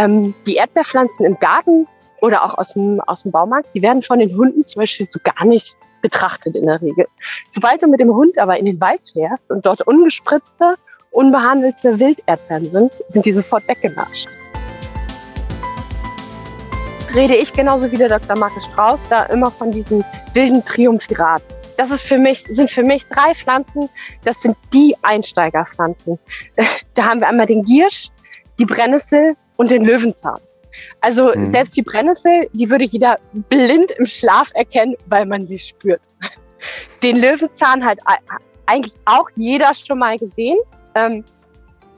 Ähm, die Erdbeerpflanzen im Garten oder auch aus dem, aus dem Baumarkt, die werden von den Hunden zum Beispiel so gar nicht betrachtet in der Regel. Sobald du mit dem Hund aber in den Wald fährst und dort ungespritzte, unbehandelte Wilderdbeeren sind, sind die sofort weggenascht. Rede ich genauso wie der Dr. Markus Strauß da immer von diesen wilden Triumphiraten. Das ist für mich, sind für mich drei Pflanzen, das sind die Einsteigerpflanzen. Da haben wir einmal den Giersch, die Brennnessel und den Löwenzahn. Also mhm. selbst die Brennnessel, die würde jeder blind im Schlaf erkennen, weil man sie spürt. Den Löwenzahn hat eigentlich auch jeder schon mal gesehen, ähm,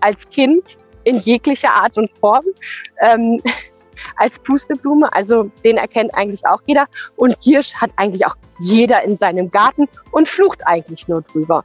als Kind in jeglicher Art und Form. Ähm, als Pusteblume, also den erkennt eigentlich auch jeder. Und Giersch hat eigentlich auch jeder in seinem Garten und flucht eigentlich nur drüber.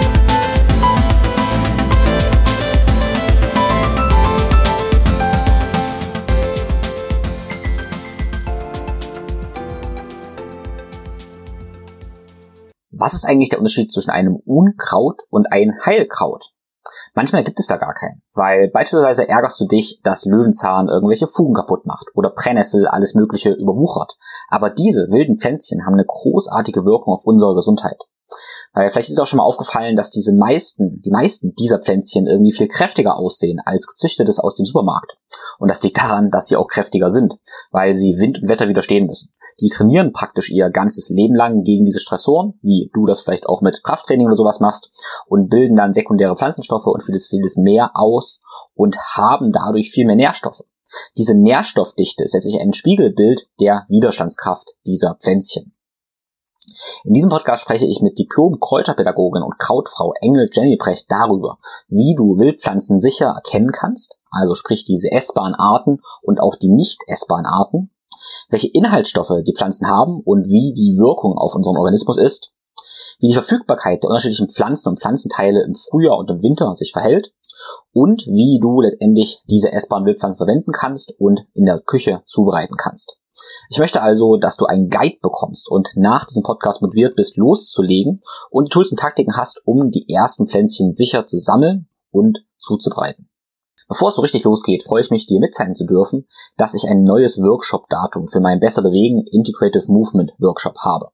Was ist eigentlich der Unterschied zwischen einem Unkraut und einem Heilkraut? Manchmal gibt es da gar keinen, weil beispielsweise ärgerst du dich, dass Löwenzahn irgendwelche Fugen kaputt macht oder Brennnessel alles Mögliche überwuchert. Aber diese wilden Pflänzchen haben eine großartige Wirkung auf unsere Gesundheit. Weil vielleicht ist auch schon mal aufgefallen, dass diese meisten, die meisten dieser Pflänzchen irgendwie viel kräftiger aussehen als gezüchtetes aus dem Supermarkt. Und das liegt daran, dass sie auch kräftiger sind, weil sie Wind und Wetter widerstehen müssen. Die trainieren praktisch ihr ganzes Leben lang gegen diese Stressoren, wie du das vielleicht auch mit Krafttraining oder sowas machst, und bilden dann sekundäre Pflanzenstoffe und vieles, vieles mehr aus und haben dadurch viel mehr Nährstoffe. Diese Nährstoffdichte ist letztlich ein Spiegelbild der Widerstandskraft dieser Pflänzchen. In diesem Podcast spreche ich mit Diplom-Kräuterpädagogin und Krautfrau Engel Jenny Brecht darüber, wie du Wildpflanzen sicher erkennen kannst, also sprich diese essbaren Arten und auch die nicht essbaren Arten, welche Inhaltsstoffe die Pflanzen haben und wie die Wirkung auf unseren Organismus ist, wie die Verfügbarkeit der unterschiedlichen Pflanzen und Pflanzenteile im Frühjahr und im Winter sich verhält und wie du letztendlich diese essbaren Wildpflanzen verwenden kannst und in der Küche zubereiten kannst. Ich möchte also, dass du einen Guide bekommst und nach diesem Podcast motiviert bist, loszulegen und die Tools und Taktiken hast, um die ersten Pflänzchen sicher zu sammeln und zuzubereiten. Bevor es so richtig losgeht, freue ich mich, dir mitteilen zu dürfen, dass ich ein neues Workshop-Datum für meinen Besser Bewegen Integrative Movement Workshop habe.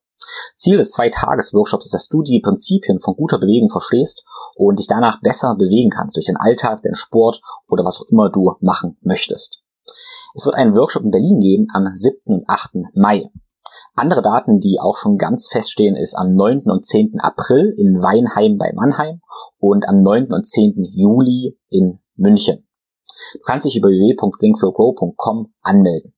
Ziel des Zwei-Tages-Workshops ist, dass du die Prinzipien von guter Bewegung verstehst und dich danach besser bewegen kannst durch den Alltag, den Sport oder was auch immer du machen möchtest. Es wird einen Workshop in Berlin geben am 7. und 8. Mai. Andere Daten, die auch schon ganz feststehen, ist am 9. und 10. April in Weinheim bei Mannheim und am 9. und 10. Juli in München. Du kannst dich über www.thinkflowgrow.com anmelden.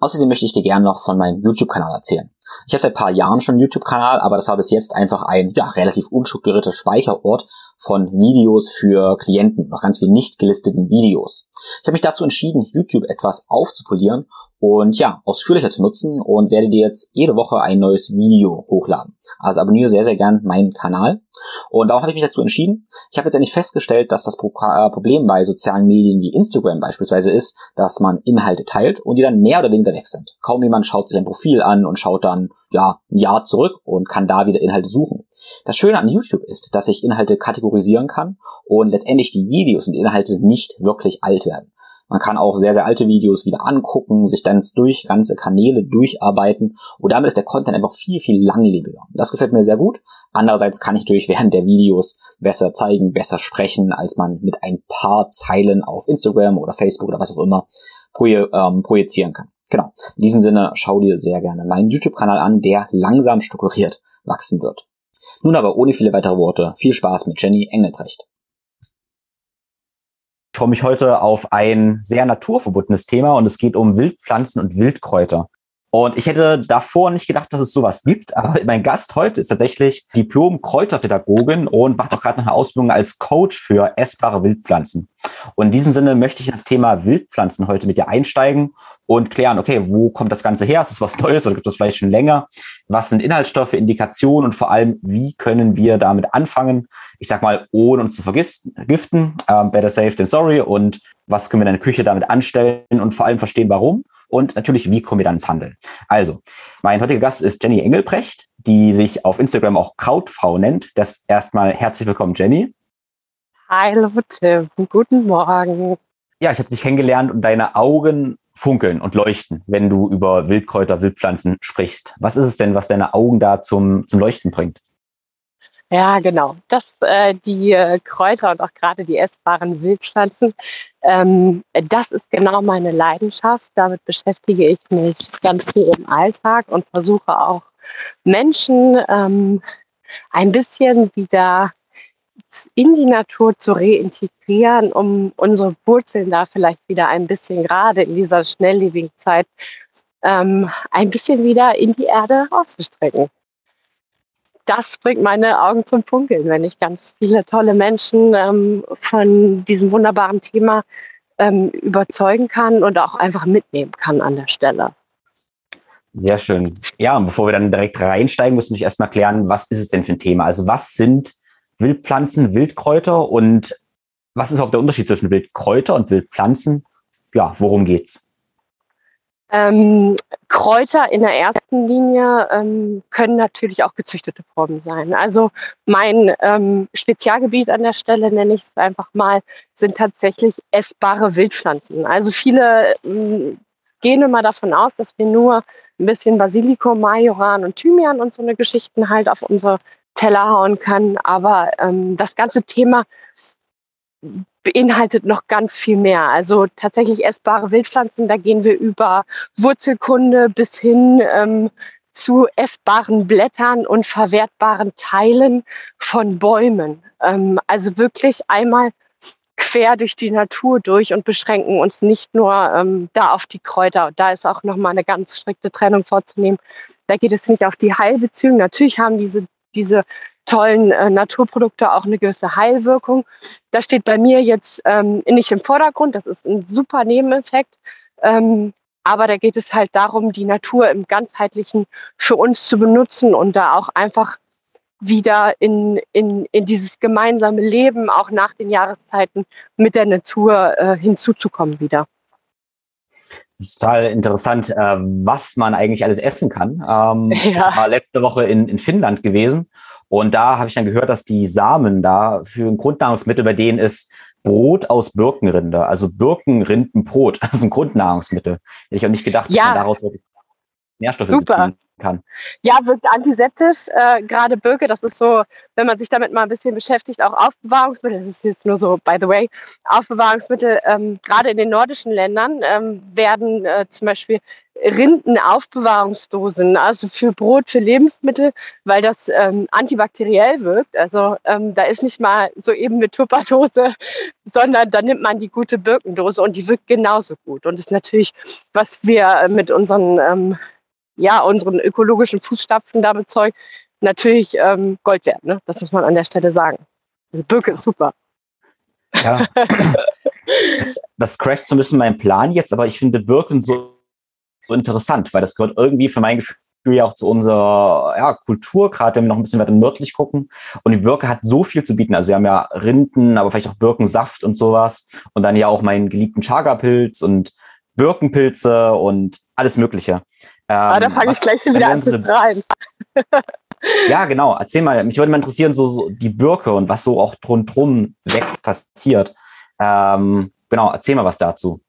Außerdem möchte ich dir gerne noch von meinem YouTube-Kanal erzählen. Ich habe seit paar Jahren schon einen YouTube-Kanal, aber das war bis jetzt einfach ein ja, relativ unstrukturierter Speicherort von Videos für Klienten, noch ganz viel nicht gelisteten Videos. Ich habe mich dazu entschieden, YouTube etwas aufzupolieren und ja, ausführlicher zu nutzen und werde dir jetzt jede Woche ein neues Video hochladen. Also abonniere sehr, sehr gern meinen Kanal. Und warum habe ich mich dazu entschieden? Ich habe jetzt endlich festgestellt, dass das äh, Problem bei sozialen Medien wie Instagram beispielsweise ist, dass man Inhalte teilt und die dann mehr oder weniger weg sind. Kaum jemand schaut sich ein Profil an und schaut dann ja ein Jahr zurück und kann da wieder Inhalte suchen. Das Schöne an YouTube ist, dass ich Inhalte kategorisieren kann und letztendlich die Videos und Inhalte nicht wirklich alt werden. Man kann auch sehr, sehr alte Videos wieder angucken, sich dann durch ganze Kanäle durcharbeiten und damit ist der Content einfach viel, viel langlebiger. Das gefällt mir sehr gut. Andererseits kann ich durch während der Videos besser zeigen, besser sprechen, als man mit ein paar Zeilen auf Instagram oder Facebook oder was auch immer ähm, projizieren kann. Genau. In diesem Sinne, schau dir sehr gerne meinen YouTube-Kanal an, der langsam strukturiert wachsen wird. Nun aber ohne viele weitere Worte, viel Spaß mit Jenny Engelbrecht. Ich freue mich heute auf ein sehr naturverbundenes Thema und es geht um Wildpflanzen und Wildkräuter. Und ich hätte davor nicht gedacht, dass es sowas gibt, aber mein Gast heute ist tatsächlich Diplom-Kräuterpädagogin und macht auch gerade noch eine Ausbildung als Coach für essbare Wildpflanzen. Und in diesem Sinne möchte ich in das Thema Wildpflanzen heute mit dir einsteigen und klären, okay, wo kommt das Ganze her? Ist es was Neues oder gibt es vielleicht schon länger? Was sind Inhaltsstoffe, Indikationen und vor allem, wie können wir damit anfangen? Ich sag mal, ohne uns zu vergiften, ähm, better safe than sorry und was können wir in der Küche damit anstellen und vor allem verstehen, warum und natürlich, wie kommen wir dann ins Handeln. Also, mein heutiger Gast ist Jenny Engelbrecht, die sich auf Instagram auch Krautfrau nennt. Das erstmal herzlich willkommen, Jenny. Hallo Tim, guten Morgen. Ja, ich habe dich kennengelernt und deine Augen funkeln und leuchten, wenn du über Wildkräuter, Wildpflanzen sprichst. Was ist es denn, was deine Augen da zum, zum Leuchten bringt? Ja, genau. Das, äh, die äh, Kräuter und auch gerade die essbaren Wildpflanzen, ähm, das ist genau meine Leidenschaft. Damit beschäftige ich mich ganz viel im Alltag und versuche auch Menschen ähm, ein bisschen wieder in die Natur zu reintegrieren, um unsere Wurzeln da vielleicht wieder ein bisschen gerade in dieser schnelllebigen Zeit ähm, ein bisschen wieder in die Erde auszustrecken das bringt meine Augen zum Funkeln, wenn ich ganz viele tolle Menschen ähm, von diesem wunderbaren Thema ähm, überzeugen kann und auch einfach mitnehmen kann an der Stelle. Sehr schön. Ja, und bevor wir dann direkt reinsteigen, müssen wir erstmal klären, was ist es denn für ein Thema? Also was sind Wildpflanzen, Wildkräuter und was ist auch der Unterschied zwischen Wildkräuter und Wildpflanzen? Ja, worum geht's? Ähm, Kräuter in der ersten Linie ähm, können natürlich auch gezüchtete Formen sein. Also mein ähm, Spezialgebiet an der Stelle, nenne ich es einfach mal, sind tatsächlich essbare Wildpflanzen. Also viele ähm, gehen immer davon aus, dass wir nur ein bisschen Basilikum, Majoran und Thymian und so eine Geschichten halt auf unsere Teller hauen können. Aber ähm, das ganze Thema beinhaltet noch ganz viel mehr. Also tatsächlich essbare Wildpflanzen, da gehen wir über Wurzelkunde bis hin ähm, zu essbaren Blättern und verwertbaren Teilen von Bäumen. Ähm, also wirklich einmal quer durch die Natur durch und beschränken uns nicht nur ähm, da auf die Kräuter. Da ist auch nochmal eine ganz strikte Trennung vorzunehmen. Da geht es nicht auf die Heilbeziehungen. Natürlich haben diese, diese tollen äh, Naturprodukte auch eine gewisse Heilwirkung. Das steht bei mir jetzt ähm, nicht im Vordergrund. Das ist ein super Nebeneffekt. Ähm, aber da geht es halt darum, die Natur im ganzheitlichen für uns zu benutzen und da auch einfach wieder in, in, in dieses gemeinsame Leben auch nach den Jahreszeiten mit der Natur äh, hinzuzukommen wieder. Das ist total interessant, äh, was man eigentlich alles essen kann. Ähm, ja. Ich war letzte Woche in, in Finnland gewesen und da habe ich dann gehört, dass die Samen da für ein Grundnahrungsmittel bei denen ist Brot aus Birkenrinde, also Birkenrindenbrot, also ein Grundnahrungsmittel. Hätte ich auch nicht gedacht, ja. dass man daraus Nährstoffe Super. beziehen kann. Ja, wirkt antiseptisch. Äh, Gerade Birke, das ist so, wenn man sich damit mal ein bisschen beschäftigt, auch Aufbewahrungsmittel, das ist jetzt nur so, by the way, Aufbewahrungsmittel, ähm, gerade in den nordischen Ländern ähm, werden äh, zum Beispiel Rindenaufbewahrungsdosen, also für Brot, für Lebensmittel, weil das ähm, antibakteriell wirkt. Also ähm, da ist nicht mal so eben mit Tupperdose, sondern da nimmt man die gute Birkendose und die wirkt genauso gut. Und das ist natürlich, was wir mit unseren ähm, ja, unseren ökologischen Fußstapfen da bezeugt, natürlich ähm, Gold wert. Ne? Das muss man an der Stelle sagen. Also Birke ist super. Ja. das, das crasht so ein bisschen mein Plan jetzt, aber ich finde Birken so interessant, weil das gehört irgendwie für mein Gefühl ja auch zu unserer ja, Kultur, gerade wenn wir noch ein bisschen weiter nördlich gucken. Und die Birke hat so viel zu bieten. Also wir haben ja Rinden, aber vielleicht auch Birkensaft und sowas. Und dann ja auch meinen geliebten Chaga-Pilz und Birkenpilze und alles Mögliche. Ähm, ah, da fange ich gleich wieder an zu rein. ja, genau. Erzähl mal, mich würde mal interessieren, so, so die Birke und was so auch rundherum wächst, passiert. Ähm, genau, erzähl mal was dazu.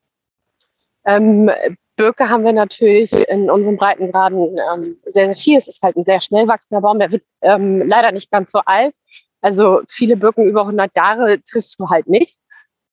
Ähm, Birke haben wir natürlich in unseren Breitengraden ähm, sehr, sehr viel. Es ist halt ein sehr schnell wachsender Baum. Der wird ähm, leider nicht ganz so alt. Also viele Birken über 100 Jahre triffst du halt nicht.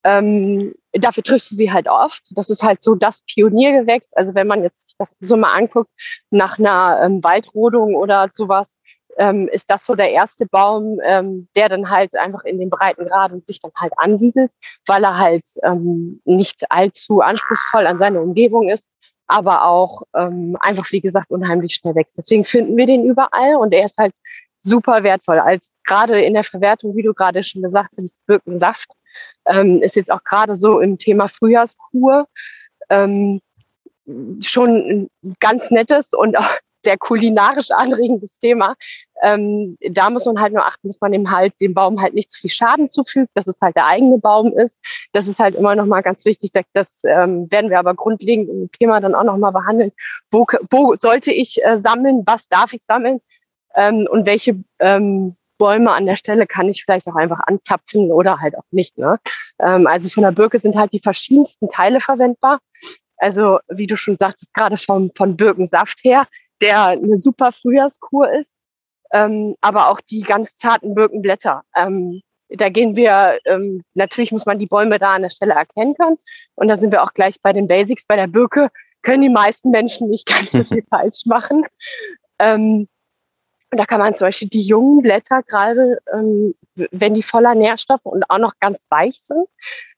Ähm, dafür triffst du sie halt oft. Das ist halt so das Pioniergewächs. Also wenn man jetzt das so mal anguckt, nach einer ähm, Waldrodung oder sowas, ähm, ist das so der erste Baum, ähm, der dann halt einfach in den Breitengraden sich dann halt ansiedelt, weil er halt ähm, nicht allzu anspruchsvoll an seine Umgebung ist, aber auch ähm, einfach, wie gesagt, unheimlich schnell wächst. Deswegen finden wir den überall und er ist halt super wertvoll. Als gerade in der Verwertung, wie du gerade schon gesagt hast, Birkensaft Ähm, ist jetzt auch gerade so im Thema Frühjahrskur ähm, schon ein ganz nettes und auch sehr kulinarisch anregendes Thema. Ähm, da muss man halt nur achten, dass man dem halt dem Baum halt nicht zu viel Schaden zufügt, dass es halt der eigene Baum ist. Das ist halt immer noch mal ganz wichtig. Das, ähm, werden wir aber grundlegend im Thema dann auch noch mal behandeln. Wo, wo sollte ich äh, sammeln? Was darf ich sammeln? Ähm, und welche ähm, Bäume an der Stelle kann ich vielleicht auch einfach anzapfen oder halt auch nicht. Ne? Ähm, also von der Birke sind halt die verschiedensten Teile verwendbar. Also wie du schon sagtest, gerade vom, von Birkensaft her, der eine super Frühjahrskur ist, ähm, aber auch die ganz zarten Birkenblätter. Ähm, da gehen wir, ähm, natürlich muss man die Bäume da an der Stelle erkennen können. Und da sind wir auch gleich bei den Basics. Bei der Birke können die meisten Menschen nicht ganz so viel falsch machen. Ähm, und da kann man zum Beispiel die jungen Blätter, gerade ähm, wenn die voller Nährstoffe und auch noch ganz weich sind,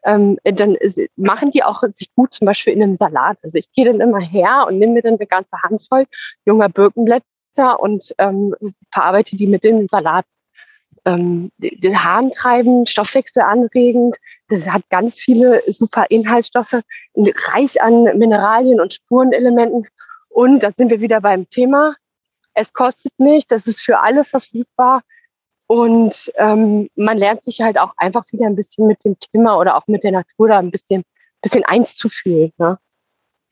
ähm, dann machen die auch sich gut zum Beispiel in einem Salat. Also ich gehe dann immer her und nehme mir dann eine ganze Handvoll junger Birkenblätter und ähm, verarbeite die mit den Salat. Ähm, den Haaren treiben, Stoffwechsel anregend. Das hat ganz viele super Inhaltsstoffe, reich an Mineralien und Spurenelementen. Und da sind wir wieder beim Thema es kostet nicht, das ist für alle verfügbar. Und ähm, man lernt sich halt auch einfach wieder ein bisschen mit dem Thema oder auch mit der Natur da ein bisschen, bisschen eins zu fühlen. Ne?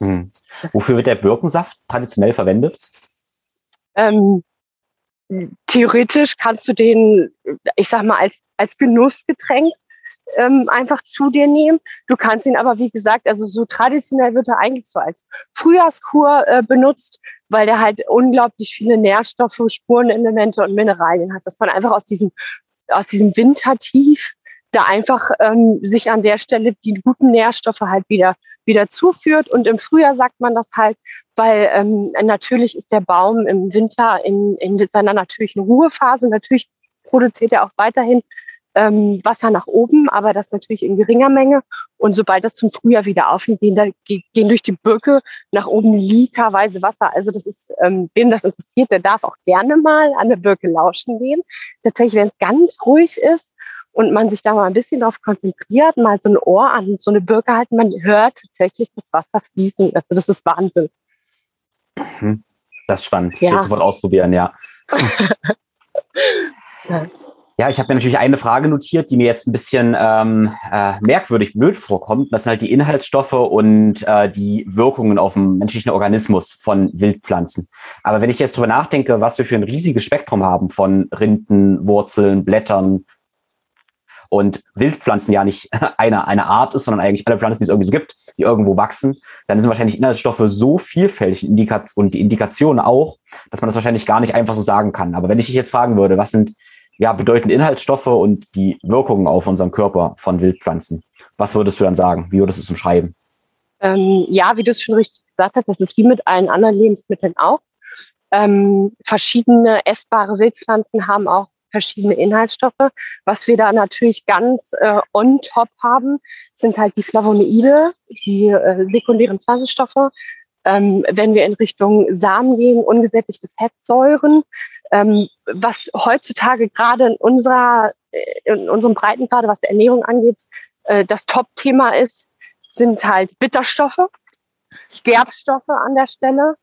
Hm. Wofür wird der Birkensaft traditionell verwendet? Ähm, theoretisch kannst du den, ich sag mal, als, als Genussgetränk ähm, einfach zu dir nehmen. Du kannst ihn aber, wie gesagt, also so traditionell wird er eigentlich so als Frühjahrskur äh, benutzt, weil der halt unglaublich viele Nährstoffe, Spurenelemente und Mineralien hat, dass man einfach aus diesem, aus diesem Wintertief da einfach ähm, sich an der Stelle die guten Nährstoffe halt wieder, wieder zuführt. Und im Frühjahr sagt man das halt, weil ähm, natürlich ist der Baum im Winter in, in seiner natürlichen Ruhephase. Natürlich produziert er auch weiterhin ähm, Wasser nach oben, aber das natürlich in geringer Menge. Und sobald das zum Frühjahr wieder aufgeht, gehen, da, gehen durch die Birke nach oben literweise Wasser. Also das ist, ähm, wem das interessiert, der darf auch gerne mal an der Birke lauschen gehen. Tatsächlich, wenn es ganz ruhig ist und man sich da mal ein bisschen darauf konzentriert, mal so ein Ohr an so eine Birke halten, man hört tatsächlich das Wasser fließen. Also das ist Wahnsinn. Mhm. Das ist spannend. Ja. Ich will sofort ausprobieren, ja. ja. Ja, ich habe mir natürlich eine Frage notiert, die mir jetzt ein bisschen ähm, äh, merkwürdig blöd vorkommt. Das sind halt die Inhaltsstoffe und äh, die Wirkungen auf den menschlichen Organismus von Wildpflanzen. Aber wenn ich jetzt drüber nachdenke, was wir für ein riesiges Spektrum haben von Rinden, Wurzeln, Blättern und Wildpflanzen ja nicht eine, eine Art ist, sondern eigentlich alle Pflanzen, die es irgendwie so gibt, die irgendwo wachsen, dann sind wahrscheinlich Inhaltsstoffe so vielfältig und die Indikationen auch, dass man das wahrscheinlich gar nicht einfach so sagen kann. Aber wenn ich dich jetzt fragen würde, was sind ja, bedeuten Inhaltsstoffe und die Wirkungen auf unseren Körper von Wildpflanzen. Was würdest du dann sagen? Wie würdest du es umschreiben? Ähm, ja, wie du es schon richtig gesagt hast, das ist wie mit allen anderen Lebensmitteln auch. Ähm, verschiedene essbare Wildpflanzen haben auch verschiedene Inhaltsstoffe. Was wir da natürlich ganz äh, on top haben, sind halt die Flavonoide, die äh, sekundären Pflanzenstoffe. Ähm, wenn wir in Richtung Samen gehen, ungesättigte Fettsäuren, ähm, was heutzutage gerade in unserer, äh, in unserem Breitengrade, was Ernährung angeht, äh, das Top-Thema ist, sind halt Bitterstoffe, Gerbstoffe an der Stelle.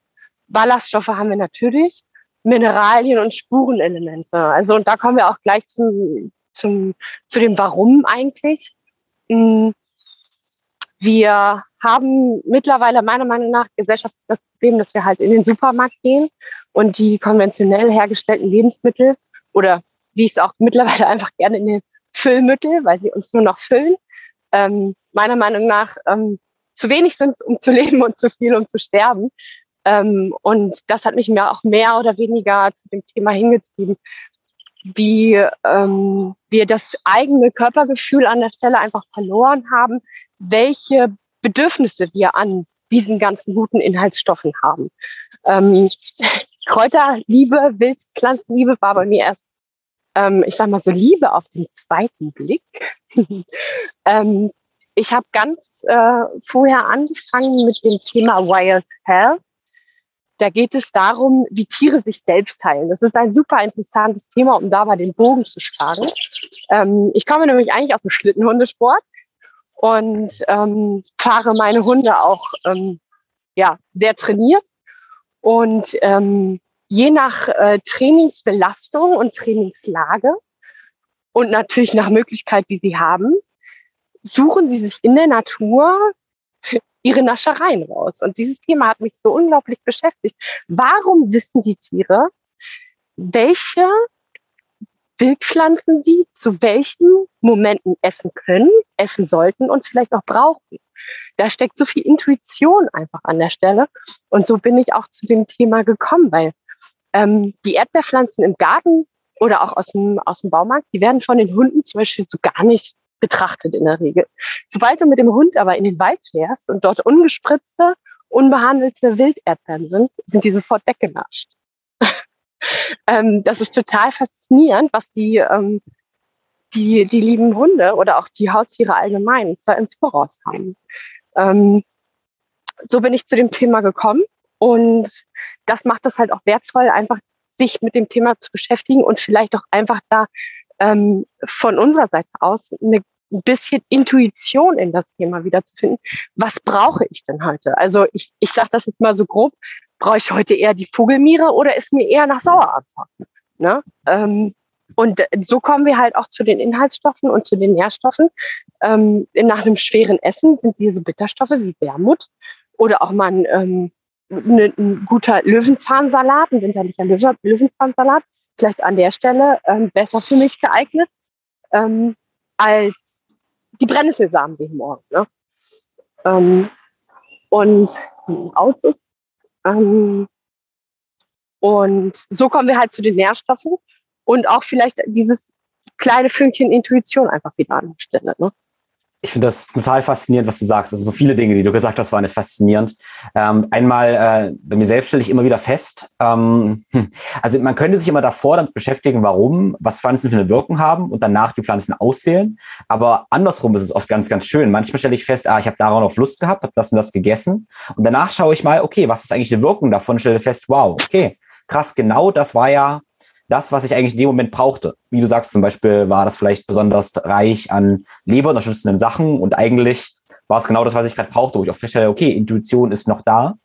Ballaststoffe haben wir natürlich, Mineralien und Spurenelemente. Also, und da kommen wir auch gleich zum, zum, zu dem Warum eigentlich. Wir haben mittlerweile meiner Meinung nach gesellschaftlich das Problem, dass wir halt in den Supermarkt gehen und die konventionell hergestellten Lebensmittel oder wie ich es auch mittlerweile einfach gerne in den Füllmittel, weil sie uns nur noch füllen, ähm, meiner Meinung nach ähm, zu wenig sind, um zu leben und zu viel, um zu sterben. Ähm, und das hat mich mir auch mehr oder weniger zu dem Thema hingetrieben, wie ähm, wir das eigene Körpergefühl an der Stelle einfach verloren haben, welche Bedürfnisse wir an diesen ganzen guten Inhaltsstoffen haben. Ähm, Kräuterliebe, Wildpflanzenliebe war bei mir erst, ähm, ich sag mal so, Liebe auf den zweiten Blick. ähm, ich habe ganz äh, vorher angefangen mit dem Thema Wild Health. Da geht es darum, wie Tiere sich selbst heilen. Das ist ein super interessantes Thema, um da mal den Bogen zu schlagen. Ähm, ich komme nämlich eigentlich aus dem Schlittenhundesport und ähm, fahre meine Hunde auch ähm, ja, sehr trainiert. Und ähm, je nach äh, Trainingsbelastung und Trainingslage und natürlich nach Möglichkeit, die sie haben, suchen sie sich in der Natur ihre Naschereien raus. Und dieses Thema hat mich so unglaublich beschäftigt. Warum wissen die Tiere, welche Wildpflanzen sie zu welchen Momenten essen können, essen sollten und vielleicht auch brauchen? Da steckt so viel Intuition einfach an der Stelle. Und so bin ich auch zu dem Thema gekommen, weil ähm, die Erdbeerpflanzen im Garten oder auch aus dem, aus dem Baumarkt, die werden von den Hunden zum Beispiel so gar nicht betrachtet in der Regel. Sobald du mit dem Hund aber in den Wald fährst und dort ungespritzte, unbehandelte Wilderdbeeren sind, sind die sofort weggenascht. Ähm, das ist total faszinierend, was die, ähm, die, die lieben Hunde oder auch die Haustiere allgemein da ins Voraus haben. Ähm, so bin ich zu dem Thema gekommen und das macht es halt auch wertvoll, einfach sich mit dem Thema zu beschäftigen und vielleicht auch einfach da ähm, von unserer Seite aus eine ein bisschen Intuition in das Thema wiederzufinden. Was brauche ich denn heute? Also ich, ich sage das jetzt mal so grob, brauche ich heute eher die Vogelmiere oder ist mir eher nach Sauerapfel? Ne? Ähm, und so kommen wir halt auch zu den Inhaltsstoffen und zu den Nährstoffen. Ähm, nach einem schweren Essen sind diese Bitterstoffe wie Wermut oder auch mal ein, ähm, ne, ein guter Löwenzahnsalat, ein winterlicher Löwenzahnsalat vielleicht an der Stelle ähm, besser für mich geeignet ähm, als die Brennnesselsamen wie morgen. Ne? Ähm, und Autos. Ähm, und so kommen wir halt zu den Nährstoffen und auch vielleicht dieses kleine Fünkchen Intuition einfach wieder an der Stelle. Ne? Ich finde das total faszinierend, was du sagst. Also so viele Dinge, die du gesagt hast, waren jetzt faszinierend. Ähm, einmal äh, bei mir selbst stelle ich immer wieder fest, ähm, also man könnte sich immer davor damit beschäftigen, warum, was Pflanzen für eine Wirkung haben und danach die Pflanzen auswählen. Aber andersrum ist es oft ganz, ganz schön. Manchmal stelle ich fest, ah, ich habe daran auf Lust gehabt, habe das und das gegessen. Und danach schaue ich mal, okay, was ist eigentlich die Wirkung davon? Stelle fest, wow, okay, krass, genau das war ja das, was ich eigentlich in dem Moment brauchte. Wie du sagst, zum Beispiel war das vielleicht besonders reich an leberunterstützenden Sachen und eigentlich war es genau das, was ich gerade brauchte, wo ich auch feststelle, okay, Intuition ist noch da.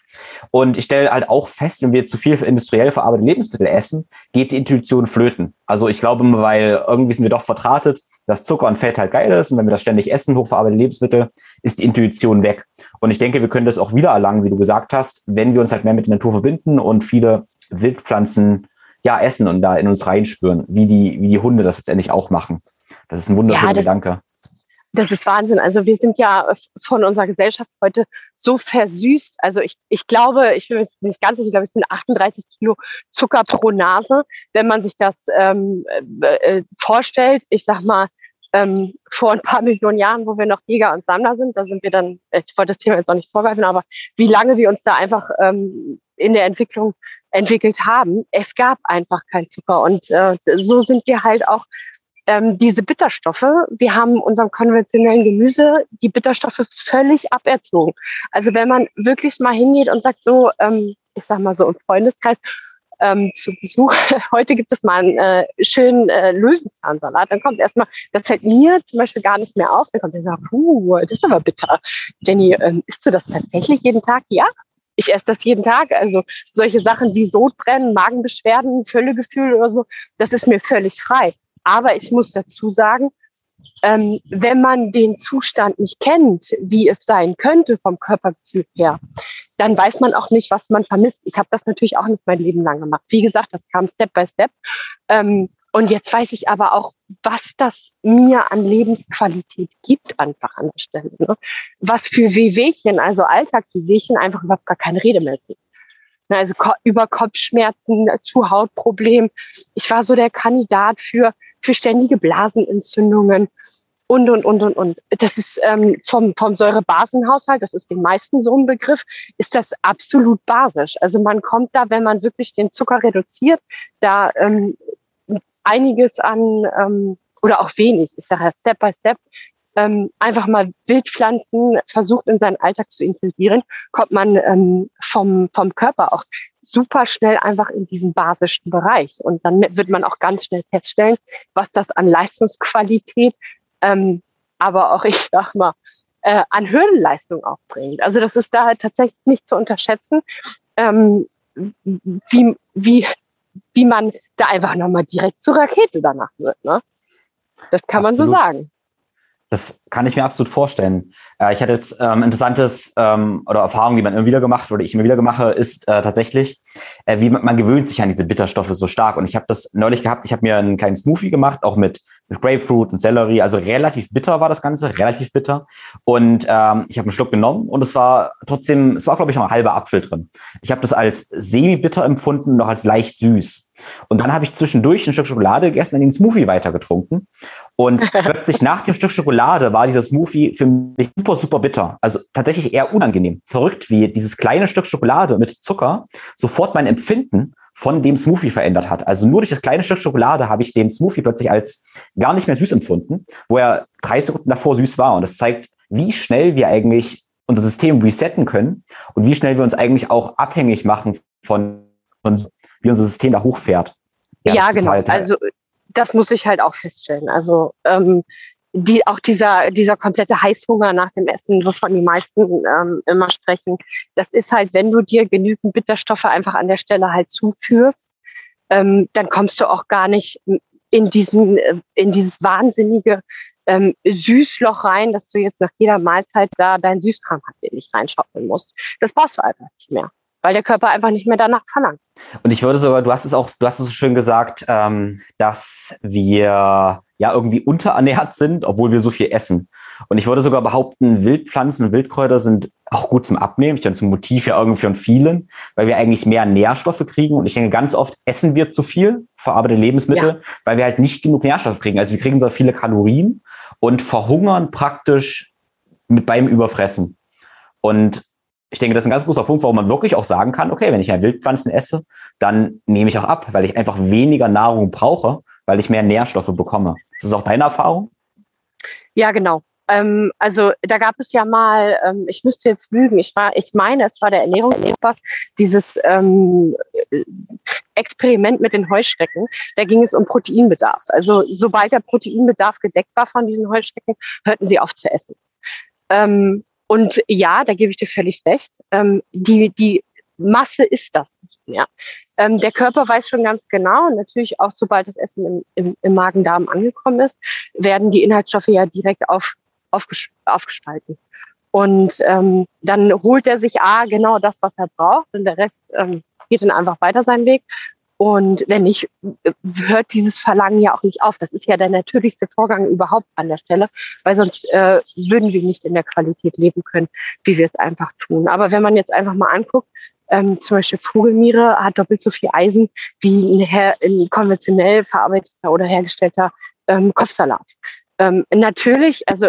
Und ich stelle halt auch fest, wenn wir zu viel industriell verarbeitete Lebensmittel essen, geht die Intuition flöten. Also ich glaube, weil irgendwie sind wir doch vertratet, dass Zucker und Fett halt geil ist und wenn wir das ständig essen, hochverarbeitete Lebensmittel, ist die Intuition weg. Und ich denke, wir können das auch wieder erlangen, wie du gesagt hast, wenn wir uns halt mehr mit der Natur verbinden und viele Wildpflanzen ja, essen und da in uns reinspüren, wie die, wie die Hunde das letztendlich auch machen. Das ist ein wunderschöner ja, das, Gedanke. Das ist Wahnsinn. Also wir sind ja von unserer Gesellschaft heute so versüßt. Also ich, ich glaube, ich bin mir nicht ganz sicher, ich glaube, es sind 38 Kilo Zucker pro Nase. Wenn man sich das ähm, äh, äh, vorstellt, ich sag mal, ähm, vor ein paar Millionen Jahren, wo wir noch Jäger und Sammler sind, da sind wir dann, ich wollte das Thema jetzt auch nicht vorgreifen, aber wie lange wir uns da einfach ähm, in der Entwicklung entwickelt haben. Es gab einfach kein Zucker. Und äh, so sind wir halt auch ähm, diese Bitterstoffe. Wir haben unserem konventionellen Gemüse die Bitterstoffe völlig aberzogen. Also wenn man wirklich mal hingeht und sagt so, ähm, ich sag mal so im Freundeskreis, ähm, zu Besuch. Heute gibt es mal einen äh, schönen äh, Löwenzahnsalat. Dann kommt erstmal, das fällt mir zum Beispiel gar nicht mehr auf. Dann kommt er sagt, puh, das ist aber bitter. Jenny, ähm, isst du das tatsächlich jeden Tag? Ja, ich esse das jeden Tag. Also solche Sachen wie Sodbrennen, Magenbeschwerden, Völlegefühl oder so, das ist mir völlig frei. Aber ich muss dazu sagen, ähm, wenn man den Zustand nicht kennt, wie es sein könnte vom Körpergefühl her, dann weiß man auch nicht, was man vermisst. Ich habe das natürlich auch nicht mein Leben lang gemacht. Wie gesagt, das kam Step by Step. Ähm, und jetzt weiß ich aber auch, was das mir an Lebensqualität gibt, einfach an der Stelle. Ne? Was für Wehwehchen, also Alltagswehwehchen, einfach überhaupt gar keine Rede mehr sind. Ne, also über Kopfschmerzen zu Hautproblemen. Ich war so der Kandidat für, für ständige Blasenentzündungen und, und, und, und, und. Das ist ähm, vom, vom Säurebasenhaushalt, das ist den meisten so ein Begriff, ist das absolut basisch. Also man kommt da, wenn man wirklich den Zucker reduziert, da ähm, einiges an ähm, oder auch wenig, ich sage Step by Step, ähm, einfach mal Wildpflanzen versucht in seinen Alltag zu integrieren, kommt man ähm, vom, vom Körper auch super schnell einfach in diesen basischen Bereich. Und dann wird man auch ganz schnell feststellen, was das an Leistungsqualität, ähm, aber auch, ich sag mal, äh, an Hürdenleistung auch bringt. Also das ist da halt tatsächlich nicht zu unterschätzen, ähm, wie, wie, wie man da einfach nochmal direkt zur Rakete danach wird. Ne? Das kann Absolut. man so sagen. Das kann ich mir absolut vorstellen. Äh, ich hatte jetzt ähm, interessantes ähm, oder Erfahrungen, die man immer wieder gemacht oder ich immer wieder mache, ist äh, tatsächlich, äh, wie man, man gewöhnt sich an diese Bitterstoffe so stark. Und ich habe das neulich gehabt. Ich habe mir einen kleinen Smoothie gemacht, auch mit, mit Grapefruit und Sellerie. Also relativ bitter war das Ganze, relativ bitter. Und ähm, ich habe einen Schluck genommen und es war trotzdem, es war glaube ich noch ein halber Apfel drin. Ich habe das als semi-bitter empfunden, noch als leicht süß. Und dann habe ich zwischendurch ein Stück Schokolade gegessen und den Smoothie weitergetrunken. Und plötzlich nach dem Stück Schokolade war dieser Smoothie für mich super, super bitter. Also tatsächlich eher unangenehm. Verrückt, wie dieses kleine Stück Schokolade mit Zucker sofort mein Empfinden von dem Smoothie verändert hat. Also nur durch das kleine Stück Schokolade habe ich den Smoothie plötzlich als gar nicht mehr süß empfunden, wo er drei Sekunden davor süß war. Und das zeigt, wie schnell wir eigentlich unser System resetten können und wie schnell wir uns eigentlich auch abhängig machen von, von wie unser System da hochfährt. Ja, ja genau. Also das muss ich halt auch feststellen. Also ähm, die, auch dieser, dieser komplette Heißhunger nach dem Essen, wovon die meisten ähm, immer sprechen, das ist halt, wenn du dir genügend Bitterstoffe einfach an der Stelle halt zuführst, ähm, dann kommst du auch gar nicht in diesen, in dieses wahnsinnige ähm, Süßloch rein, dass du jetzt nach jeder Mahlzeit da dein Süßkram den nicht reinschaufeln musst. Das brauchst du einfach nicht mehr weil der Körper einfach nicht mehr danach verlangt. Und ich würde sogar, du hast es auch, du hast es so schön gesagt, ähm, dass wir ja irgendwie unterernährt sind, obwohl wir so viel essen. Und ich würde sogar behaupten, Wildpflanzen und Wildkräuter sind auch gut zum Abnehmen. Ich denke, das Motiv ja irgendwie von vielen, weil wir eigentlich mehr Nährstoffe kriegen. Und ich denke, ganz oft essen wir zu viel verarbeitete Lebensmittel, ja. weil wir halt nicht genug Nährstoffe kriegen. Also wir kriegen so viele Kalorien und verhungern praktisch mit beim Überfressen. Und ich denke, das ist ein ganz großer Punkt, warum man wirklich auch sagen kann, okay, wenn ich ein Wildpflanzen esse, dann nehme ich auch ab, weil ich einfach weniger Nahrung brauche, weil ich mehr Nährstoffe bekomme. Ist das auch deine Erfahrung? Ja, genau. Ähm, also da gab es ja mal, ähm, ich müsste jetzt lügen, ich war, ich meine, es war der Ernährungskompass, dieses ähm, Experiment mit den Heuschrecken. Da ging es um Proteinbedarf. Also sobald der Proteinbedarf gedeckt war von diesen Heuschrecken, hörten sie auf zu essen. Ähm, und ja, da gebe ich dir völlig recht. Ähm, die, die Masse ist das nicht mehr. Ähm, der Körper weiß schon ganz genau, und natürlich auch sobald das Essen im, im, im Magen-Darm angekommen ist, werden die Inhaltsstoffe ja direkt auf, aufges aufgespalten. Und ähm, dann holt er sich A, genau das, was er braucht, und der Rest ähm, geht dann einfach weiter seinen Weg. Und wenn nicht, hört dieses Verlangen ja auch nicht auf. Das ist ja der natürlichste Vorgang überhaupt an der Stelle, weil sonst äh, würden wir nicht in der Qualität leben können, wie wir es einfach tun. Aber wenn man jetzt einfach mal anguckt, ähm, zum Beispiel Vogelmiere hat doppelt so viel Eisen wie ein, her ein konventionell verarbeiteter oder hergestellter ähm, Kopfsalat. Ähm, natürlich, also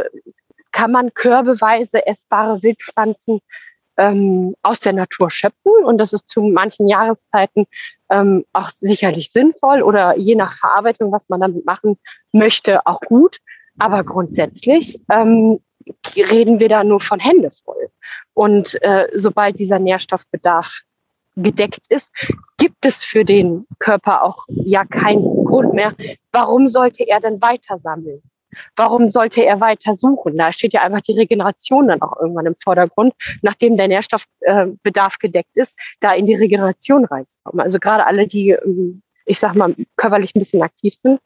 kann man körbeweise essbare Wildpflanzen ähm, aus der Natur schöpfen und das ist zu manchen Jahreszeiten ähm, auch sicherlich sinnvoll oder je nach Verarbeitung, was man damit machen möchte, auch gut. Aber grundsätzlich ähm, reden wir da nur von Hände voll. Und äh, sobald dieser Nährstoffbedarf gedeckt ist, gibt es für den Körper auch ja keinen Grund mehr. Warum sollte er denn weiter sammeln? Warum sollte er weiter suchen? Da steht ja einfach die Regeneration dann auch irgendwann im Vordergrund, nachdem der Nährstoffbedarf gedeckt ist, da in die Regeneration reinzukommen. Also gerade alle, die, ähm, ich sag mal, körperlich ein bisschen aktiv sind,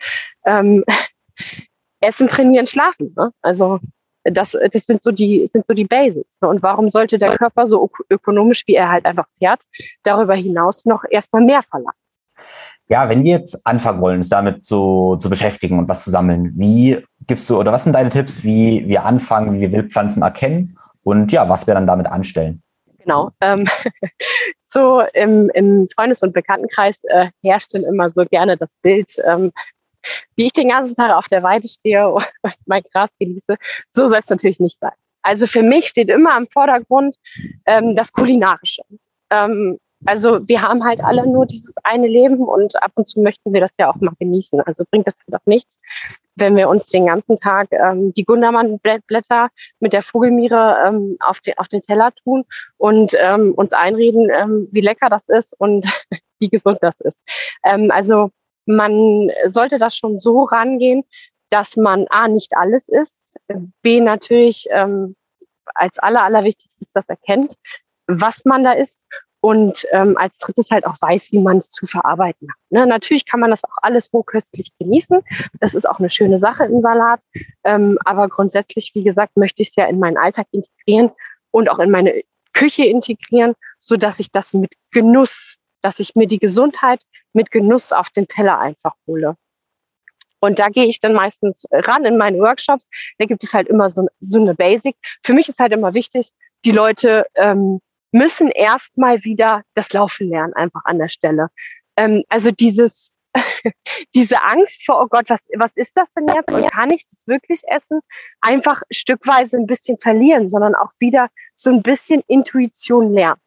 ähm, essen, trainieren, schlafen. Ne? Also das, das sind so die, sind so die Basics. Ne? Und warum sollte der Körper so ökonomisch, wie er halt einfach fährt, darüber hinaus noch erstmal mehr verlangen? Ja, wenn wir jetzt anfangen wollen, uns damit so zu beschäftigen und was zu sammeln, wie gibst du oder was sind deine Tipps, wie wir anfangen, wie wir Wildpflanzen erkennen und ja, was wir dann damit anstellen? Genau. Ähm, so im, im Freundes- und Bekanntenkreis äh, herrscht dann immer so gerne das Bild, ähm, wie ich den ganzen Tag auf der Weide stehe und mein Gras genieße. So soll es natürlich nicht sein. Also für mich steht immer im Vordergrund ähm, das Kulinarische. Ähm, Also wir haben halt alle nur dieses eine Leben und ab und zu möchten wir das ja auch mal genießen. Also bringt das halt auch nichts, wenn wir uns den ganzen Tag ähm, die Gundermann-Blätter mit der Vogelmiere ähm, auf, den, auf den Teller tun und ähm, uns einreden, ähm, wie lecker das ist und wie gesund das ist. Ähm, also man sollte das schon so rangehen, dass man A, nicht alles isst, B, natürlich ähm, als aller, allerwichtigstes das erkennt, was man da isst und ähm, als drittes halt auch weiß, wie man es zu verarbeiten hat. Ne? Natürlich kann man das auch alles rohköstlich genießen. Das ist auch eine schöne Sache im Salat. Ähm, aber grundsätzlich, wie gesagt, möchte ich es ja in meinen Alltag integrieren und auch in meine Küche integrieren, so dass ich das mit Genuss, dass ich mir die Gesundheit mit Genuss auf den Teller einfach hole. Und da gehe ich dann meistens ran in meine Workshops. Da gibt es halt immer so, so eine Basic. Für mich ist halt immer wichtig, die Leute ähm, müssen erstmal wieder das Laufen lernen, einfach an der Stelle. Ähm, also dieses, diese Angst vor, oh Gott, was, was ist das denn jetzt und kann ich das wirklich essen? Einfach stückweise ein bisschen verlieren, sondern auch wieder so ein bisschen Intuition lernen.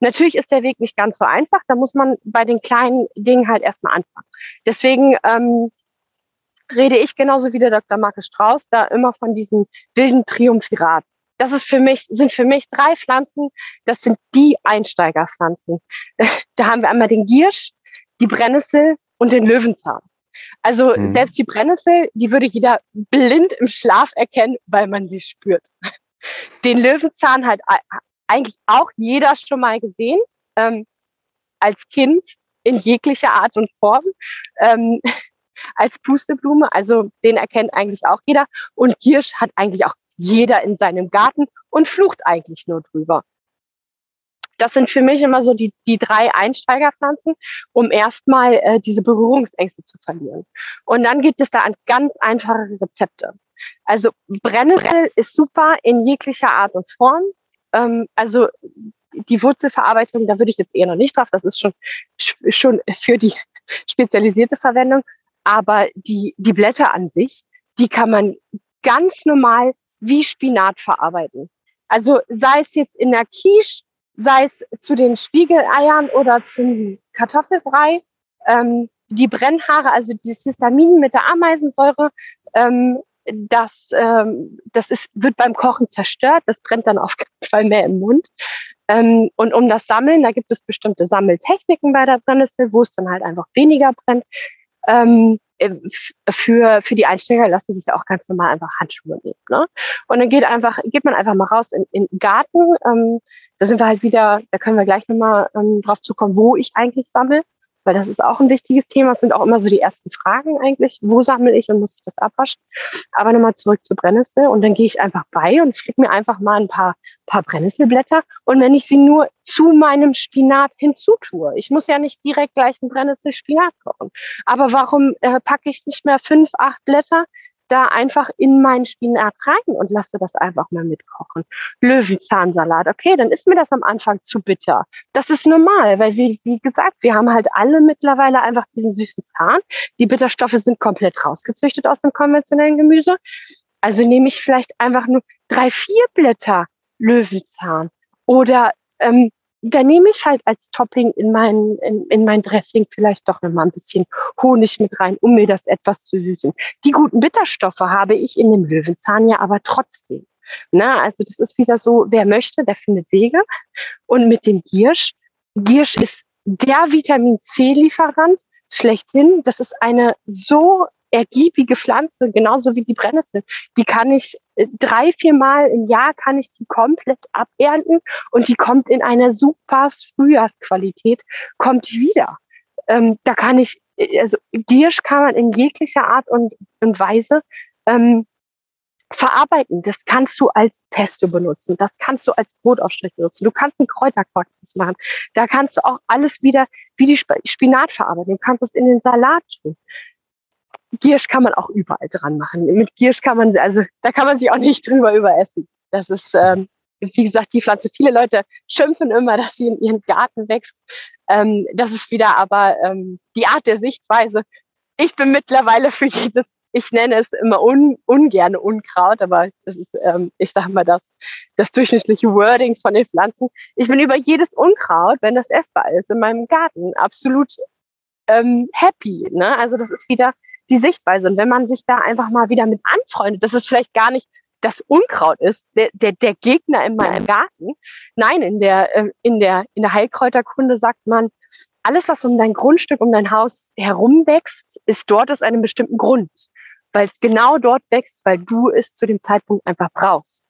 Natürlich ist der Weg nicht ganz so einfach, da muss man bei den kleinen Dingen halt erstmal anfangen. Deswegen ähm, rede ich genauso wie der Dr. Markus Strauß da immer von diesem wilden Triumphirat. Das ist für mich, sind für mich drei Pflanzen, das sind die Einsteigerpflanzen. Da haben wir einmal den Giersch, die Brennnessel und den Löwenzahn. Also mhm. selbst die Brennnessel, die würde jeder blind im Schlaf erkennen, weil man sie spürt. Den Löwenzahn hat eigentlich auch jeder schon mal gesehen, ähm, als Kind in jeglicher Art und Form. Ähm, als Pusteblume, also den erkennt eigentlich auch jeder. Und Giersch hat eigentlich auch jeder in seinem Garten und flucht eigentlich nur drüber. Das sind für mich immer so die, die drei Einsteigerpflanzen, um erstmal äh, diese Berührungsängste zu verlieren. Und dann gibt es da an ganz einfache Rezepte. Also Brennnessel ist super in jeglicher Art und Form. Ähm, also die Wurzelverarbeitung, da würde ich jetzt eher noch nicht drauf. Das ist schon, schon für die spezialisierte Verwendung. Aber die, die Blätter an sich, die kann man ganz normal wie Spinat verarbeiten. Also sei es jetzt in der Quiche, sei es zu den Spiegeleiern oder zum Kartoffelbrei. Ähm, die Brennhaare, also die Histamin mit der Ameisensäure, ähm, das, ähm, das ist, wird beim Kochen zerstört. Das brennt dann auf keinen Fall mehr im Mund. Ähm, und um das Sammeln, da gibt es bestimmte Sammeltechniken bei der Brennnessel, wo es dann halt einfach weniger brennt. Ähm, äh, für, für die Einsteiger lassen sich da auch ganz normal einfach Handschuhe nehmen. Ne? Und dann geht einfach, geht man einfach mal raus in, in den Garten. Ähm, da sind wir halt wieder, da können wir gleich nochmal ähm, drauf zukommen, wo ich eigentlich sammle weil das ist auch ein wichtiges Thema. Es sind auch immer so die ersten Fragen eigentlich. Wo sammle ich und muss ich das abwaschen? Aber nochmal zurück zur Brennnessel und dann gehe ich einfach bei und flick mir einfach mal ein paar, paar Brennnesselblätter. Und wenn ich sie nur zu meinem Spinat hinzutue, ich muss ja nicht direkt gleich einen Brennnessel-Spinat kochen. Aber warum äh, packe ich nicht mehr fünf, acht Blätter da einfach in meinen Spinat rein und lasse das einfach mal mitkochen. Löwenzahnsalat, okay, dann ist mir das am Anfang zu bitter. Das ist normal, weil wie, wie gesagt, wir haben halt alle mittlerweile einfach diesen süßen Zahn. Die Bitterstoffe sind komplett rausgezüchtet aus dem konventionellen Gemüse. Also nehme ich vielleicht einfach nur drei, vier Blätter Löwenzahn oder ähm, da nehme ich halt als Topping in mein, in, in mein Dressing vielleicht doch nochmal ein bisschen Honig mit rein, um mir das etwas zu süßen. Die guten Bitterstoffe habe ich in dem Löwenzahn ja aber trotzdem. Na, also das ist wieder so, wer möchte, der findet Wege. Und mit dem Giersch, Giersch ist der Vitamin C-Lieferant schlechthin. Das ist eine so ergiebige Pflanze, genauso wie die Brennnessel. Die kann ich äh, drei, vier Mal im Jahr kann ich die komplett abernten und die kommt in einer super Frühjahrsqualität, kommt wieder. Ähm, da kann ich, äh, also Giersch kann man in jeglicher Art und, und Weise ähm, verarbeiten. Das kannst du als Pesto benutzen. Das kannst du als Brotaufstrich benutzen. Du kannst einen Kräutercocktails machen. Da kannst du auch alles wieder wie die Spinat verarbeiten. Du kannst es in den Salat tun. Giersch kann man auch überall dran machen. Mit Giersch kann man, also da kann man sich auch nicht drüber überessen. Das ist, ähm, wie gesagt, die Pflanze. Viele Leute schimpfen immer, dass sie in ihren Garten wächst. Ähm, das ist wieder aber ähm, die Art der Sichtweise. Ich bin mittlerweile für jedes ich nenne es immer un, ungerne Unkraut, aber das ist, ähm, ich sage mal, das, das durchschnittliche Wording von den Pflanzen. Ich bin über jedes Unkraut, wenn das essbar ist, in meinem Garten absolut ähm, happy. Ne? Also das ist wieder die Sichtweise. Und wenn man sich da einfach mal wieder mit anfreundet, das ist vielleicht gar nicht das Unkraut ist, der, der, der Gegner in meinem Garten. Nein, in der, äh, in der, in der Heilkräuterkunde sagt man, alles, was um dein Grundstück, um dein Haus herum wächst, ist dort aus einem bestimmten Grund. Weil es genau dort wächst, weil du es zu dem Zeitpunkt einfach brauchst.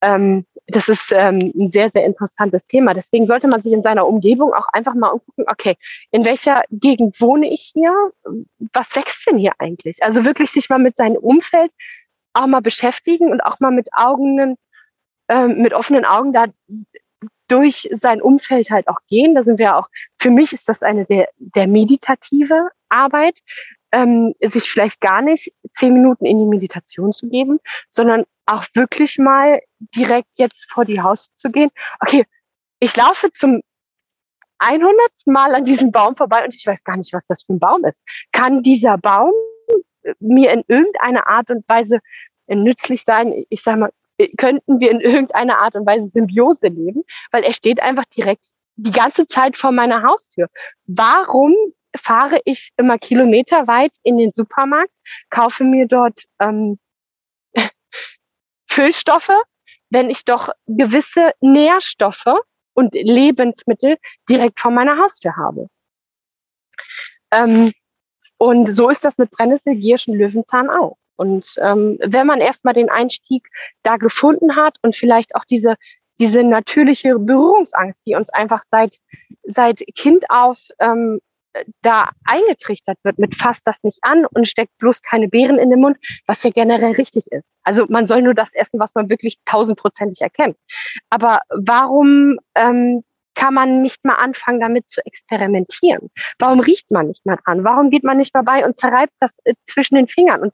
Ähm, das ist ähm, ein sehr, sehr interessantes Thema. Deswegen sollte man sich in seiner Umgebung auch einfach mal umgucken, okay, in welcher Gegend wohne ich hier? Was wächst denn hier eigentlich? Also wirklich sich mal mit seinem Umfeld auch mal beschäftigen und auch mal mit Augen, ähm, mit offenen Augen da durch sein Umfeld halt auch gehen. Da sind wir auch, für mich ist das eine sehr, sehr meditative Arbeit, ähm, sich vielleicht gar nicht zehn Minuten in die Meditation zu geben, sondern auch wirklich mal direkt jetzt vor die Haus zu gehen. Okay, ich laufe zum 100. Mal an diesem Baum vorbei und ich weiß gar nicht, was das für ein Baum ist. Kann dieser Baum mir in irgendeiner Art und Weise nützlich sein? Ich sage mal, könnten wir in irgendeiner Art und Weise Symbiose leben, weil er steht einfach direkt die ganze Zeit vor meiner Haustür. Warum fahre ich immer kilometerweit in den Supermarkt, kaufe mir dort ähm, Füllstoffe, wenn ich doch gewisse Nährstoffe und Lebensmittel direkt vor meiner Haustür habe? Ähm, und so ist das mit Brennnessel, Gierschen, Löwenzahn auch. Und ähm, wenn man erstmal den Einstieg da gefunden hat und vielleicht auch diese, diese natürliche Berührungsangst, die uns einfach seit, seit Kind auf ähm, da eingetrichtert wird mit fasst das nicht an und steckt bloß keine Beeren in den Mund, was ja generell richtig ist. Also man soll nur das essen, was man wirklich tausendprozentig erkennt. Aber warum ähm, kann man nicht mal anfangen, damit zu experimentieren? Warum riecht man nicht mal an? Warum geht man nicht mal bei und zerreibt das äh, zwischen den Fingern? Und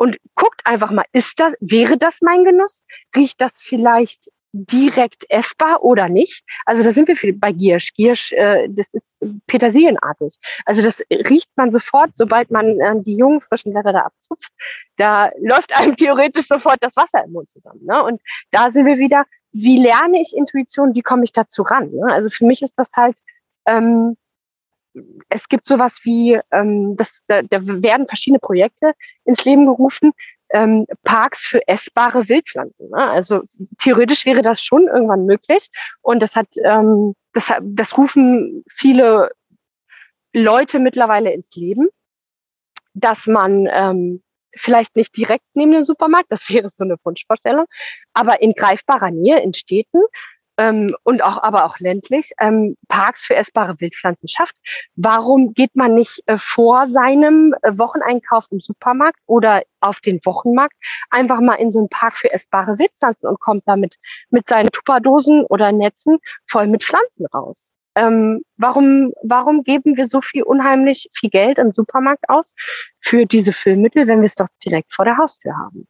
und guckt einfach mal, ist das, wäre das mein Genuss? Riecht das vielleicht direkt essbar oder nicht? Also da sind wir bei Giersch. Giersch, äh, das ist petersilienartig. Also das riecht man sofort, sobald man äh, die jungen frischen Blätter da abzupft. Da läuft einem theoretisch sofort das Wasser im Mund zusammen. Ne? Und da sind wir wieder, wie lerne ich Intuition, wie komme ich dazu ran? Ne? Also für mich ist das halt ähm, es gibt sowas wie, ähm, das, da, da werden verschiedene Projekte ins Leben gerufen, ähm, Parks für essbare Wildpflanzen. Ne? Also theoretisch wäre das schon irgendwann möglich. Und das hat, ähm, das, das rufen viele Leute mittlerweile ins Leben, dass man ähm, vielleicht nicht direkt neben dem Supermarkt, das wäre so eine Wunschvorstellung, aber in greifbarer Nähe in Städten ähm, und auch aber auch ländlich ähm, Parks für essbare Wildpflanzen schafft. Warum geht man nicht äh, vor seinem äh, Wocheneinkauf im Supermarkt oder auf den Wochenmarkt einfach mal in so einen Park für essbare Wildpflanzen und kommt damit mit seinen Tupperdosen oder Netzen voll mit Pflanzen raus? Ähm, warum, warum geben wir so viel unheimlich viel Geld im Supermarkt aus für diese Füllmittel, wenn wir es doch direkt vor der Haustür haben?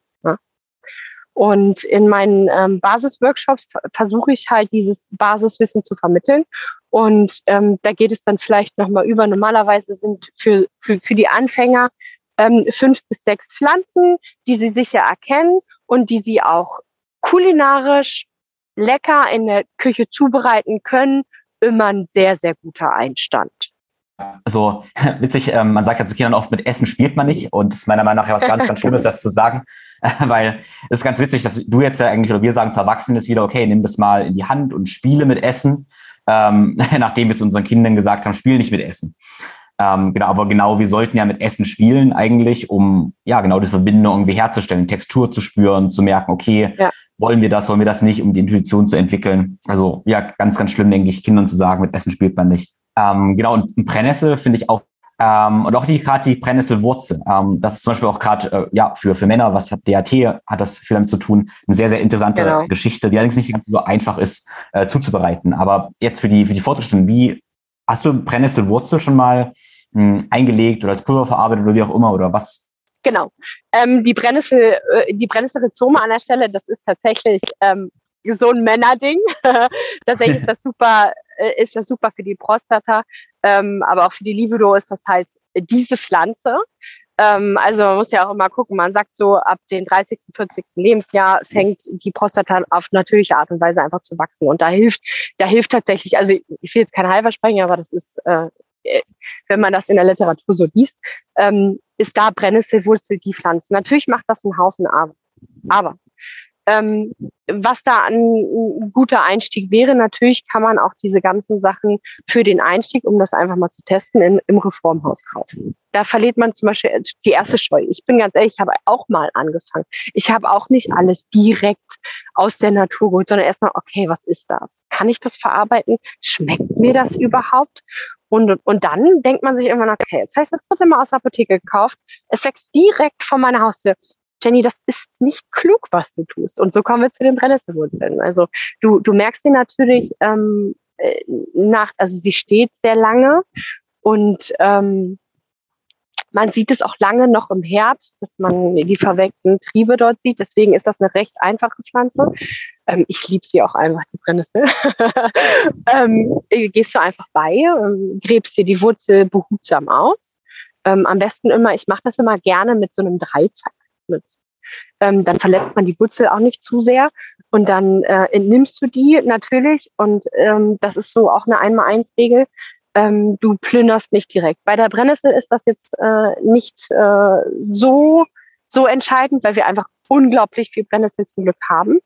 Und in meinen ähm, Basisworkshops versuche ich halt dieses Basiswissen zu vermitteln. Und ähm, da geht es dann vielleicht nochmal über. Normalerweise sind für, für, für die Anfänger ähm, fünf bis sechs Pflanzen, die sie sicher erkennen und die sie auch kulinarisch lecker in der Küche zubereiten können, immer ein sehr, sehr guter Einstand. Also witzig, ähm, man sagt ja zu Kindern oft, mit Essen spielt man nicht. Und es ist meiner Meinung nach was ganz, ganz Schlimmes, das zu sagen. Weil es ist ganz witzig, dass du jetzt ja eigentlich, oder wir sagen zu Erwachsenen ist wieder, okay, nimm das mal in die Hand und spiele mit Essen. Ähm, nachdem wir es unseren Kindern gesagt haben, spiel nicht mit Essen. Ähm, genau, aber genau, wir sollten ja mit Essen spielen eigentlich, um ja genau diese Verbindung irgendwie herzustellen, Textur zu spüren, zu merken, okay, ja. wollen wir das, wollen wir das nicht, um die Intuition zu entwickeln. Also ja, ganz, ganz schlimm, denke ich, Kindern zu sagen, mit Essen spielt man nicht. Ähm, genau, und Brennnessel finde ich auch ähm, und auch die gerade die Brennnesselwurzel. Ähm, das ist zum Beispiel auch gerade äh, ja für für Männer, was hat DAT hat das viel damit zu tun. Eine sehr sehr interessante genau. Geschichte, die allerdings nicht so einfach ist äh, zuzubereiten. Aber jetzt für die für die Fortgeschrittenen, wie hast du Brennnesselwurzel schon mal mh, hm, eingelegt oder als Pulver verarbeitet oder wie auch immer oder was? Genau. Ähm, die Brennnessel äh, die Brennnesselrhizome an der Stelle, das ist tatsächlich ähm, so ein Männerding. Tatsächlich ist das super, äh, ist das super für die Prostata, ähm, aber auch für die Libido ist das halt diese Pflanze. Ähm, also man muss ja auch immer gucken. Man sagt so, ab dem 30., 40. Lebensjahr fängt die Prostata auf natürliche Art und Weise einfach zu wachsen. Und da hilft, da hilft tatsächlich, also ich will jetzt kein Heilversprechen, aber das ist, äh, wenn man das in der Literatur so liest, ähm, ist da Brennnesselwurzel die Pflanze. Natürlich macht das einen Haufen Arbeit. Aber ähm, was da ein, guter Einstieg wäre, natürlich kann man auch diese ganzen Sachen für den Einstieg, um das einfach mal zu testen, in, im Reformhaus kaufen. Da verliert man zum Beispiel die erste Scheu. Ich bin ganz ehrlich, ich habe auch mal angefangen. Ich habe auch nicht alles direkt aus der Natur geholt, sondern erstmal, okay, was ist das? Kann ich das verarbeiten? Schmeckt mir das überhaupt? Und, und dann denkt man sich irgendwann, okay, jetzt heißt das dritte Mal aus der Apotheke gekauft. Es wächst direkt vor meiner Haustür. Jenny, das ist nicht klug, was du tust. Und so kommen wir zu den Brennnesselwurzeln. Also du, du merkst sie natürlich ähm, äh, nach, also sie steht sehr lange und ähm, man sieht es auch lange noch im Herbst, dass man die verwelkten Triebe dort sieht. Deswegen ist das eine recht einfache Pflanze. Ähm, ich liebe sie auch einfach, die Brennnessel. ähm, gehst du einfach bei, ähm, gräbst dir die Wurzel behutsam aus. Ähm, am besten immer, ich mache das immer gerne mit so einem Dreizack mit. Ähm, dann verletzt man die Wurzel auch nicht zu sehr und dann äh, entnimmst du die natürlich und ähm, das ist so auch eine Einmal-Eins-Regel. Ähm, du plünderst nicht direkt. Bei der Brennnessel ist das jetzt äh, nicht äh, so, so entscheidend, weil wir einfach unglaublich viel Brennnessel zum Glück haben.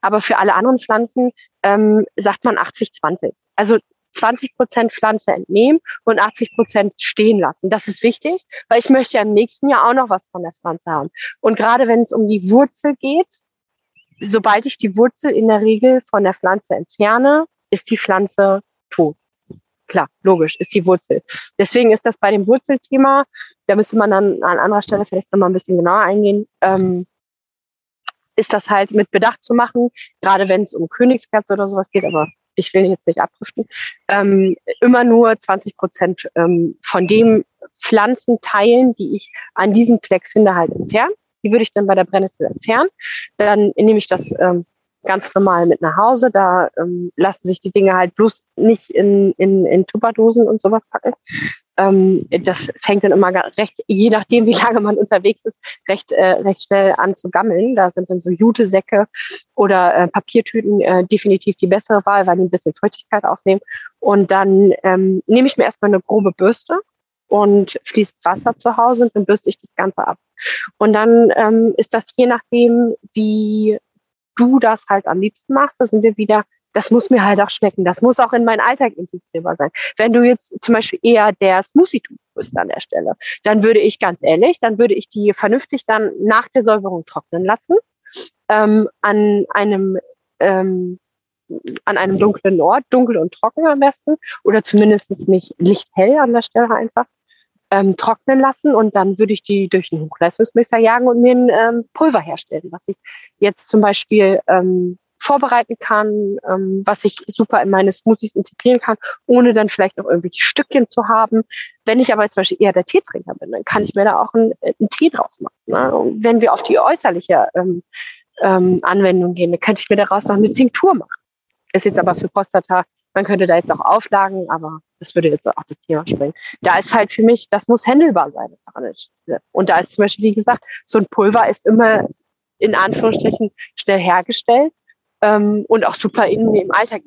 Aber für alle anderen Pflanzen ähm, sagt man 80-20. Also 20 Prozent Pflanze entnehmen und 80 Prozent stehen lassen. Das ist wichtig, weil ich möchte ja im nächsten Jahr auch noch was von der Pflanze haben. Und gerade wenn es um die Wurzel geht, sobald ich die Wurzel in der Regel von der Pflanze entferne, ist die Pflanze tot. Klar, logisch, ist die Wurzel. Deswegen ist das bei dem Wurzelthema, da müsste man dann an anderer Stelle vielleicht nochmal ein bisschen genauer eingehen, ähm, ist das halt mit Bedacht zu machen, gerade wenn es um Königskerze oder sowas geht, aber ich will jetzt nicht abdriften, ähm, immer nur 20 Prozent ähm, von dem Pflanzenteilen, die ich an diesem Fleck finde, halt entfernen. Die würde ich dann bei der Brennnessel entfernen. Dann nehme ich das ähm, ganz normal mit nach Hause. Da ähm, lassen sich die Dinge halt bloß nicht in, in, in Tupperdosen und sowas packen, ähm, das fängt dann immer recht, je nachdem, wie lange man unterwegs ist, recht, äh, recht schnell an zu gammeln. Da sind dann so Jutesäcke oder äh, Papiertüten äh, definitiv die bessere Wahl, weil die ein bisschen Feuchtigkeit aufnehmen. Und dann ähm, nehme ich mir erstmal eine grobe Bürste und fließt Wasser zu Hause und dann bürste ich das Ganze ab. Und dann ähm, ist das je nachdem, wie du das halt am liebsten machst, da sind wir wieder das muss mir halt auch schmecken. Das muss auch in meinen Alltag integrierbar sein. Wenn du jetzt zum Beispiel eher der Smoothie-Typ bist an der Stelle, dann würde ich ganz ehrlich, dann würde ich die vernünftig dann nach der Säuberung trocknen lassen, ähm, an einem ähm, an einem dunklen Ort, dunkel und trocken am besten, oder zumindest nicht lichthell an der Stelle einfach, ähm, trocknen lassen und dann würde ich die durch einen Hochleistungsmixer jagen und mir ein ähm, Pulver herstellen, was ich jetzt zum Beispiel ähm, vorbereiten kann, ähm, was ich super in meine Smoothies integrieren kann, ohne dann vielleicht noch irgendwie die Stückchen zu haben. Wenn ich aber zum Beispiel eher der Teetrinker bin, dann kann ich mir da auch einen, einen Tee draus machen. Ne? Und wenn wir auf die äußerliche ähm, ähm, Anwendung gehen, dann könnte ich mir daraus noch eine Tinktur machen. Ist jetzt aber für Prostata, man könnte da jetzt auch Auflagen, aber das würde jetzt auch das Thema springen. Da ist halt für mich, das muss händelbar sein. Und da ist zum Beispiel, wie gesagt, so ein Pulver ist immer in Anführungsstrichen schnell hergestellt ähm, und auch super in im Alltag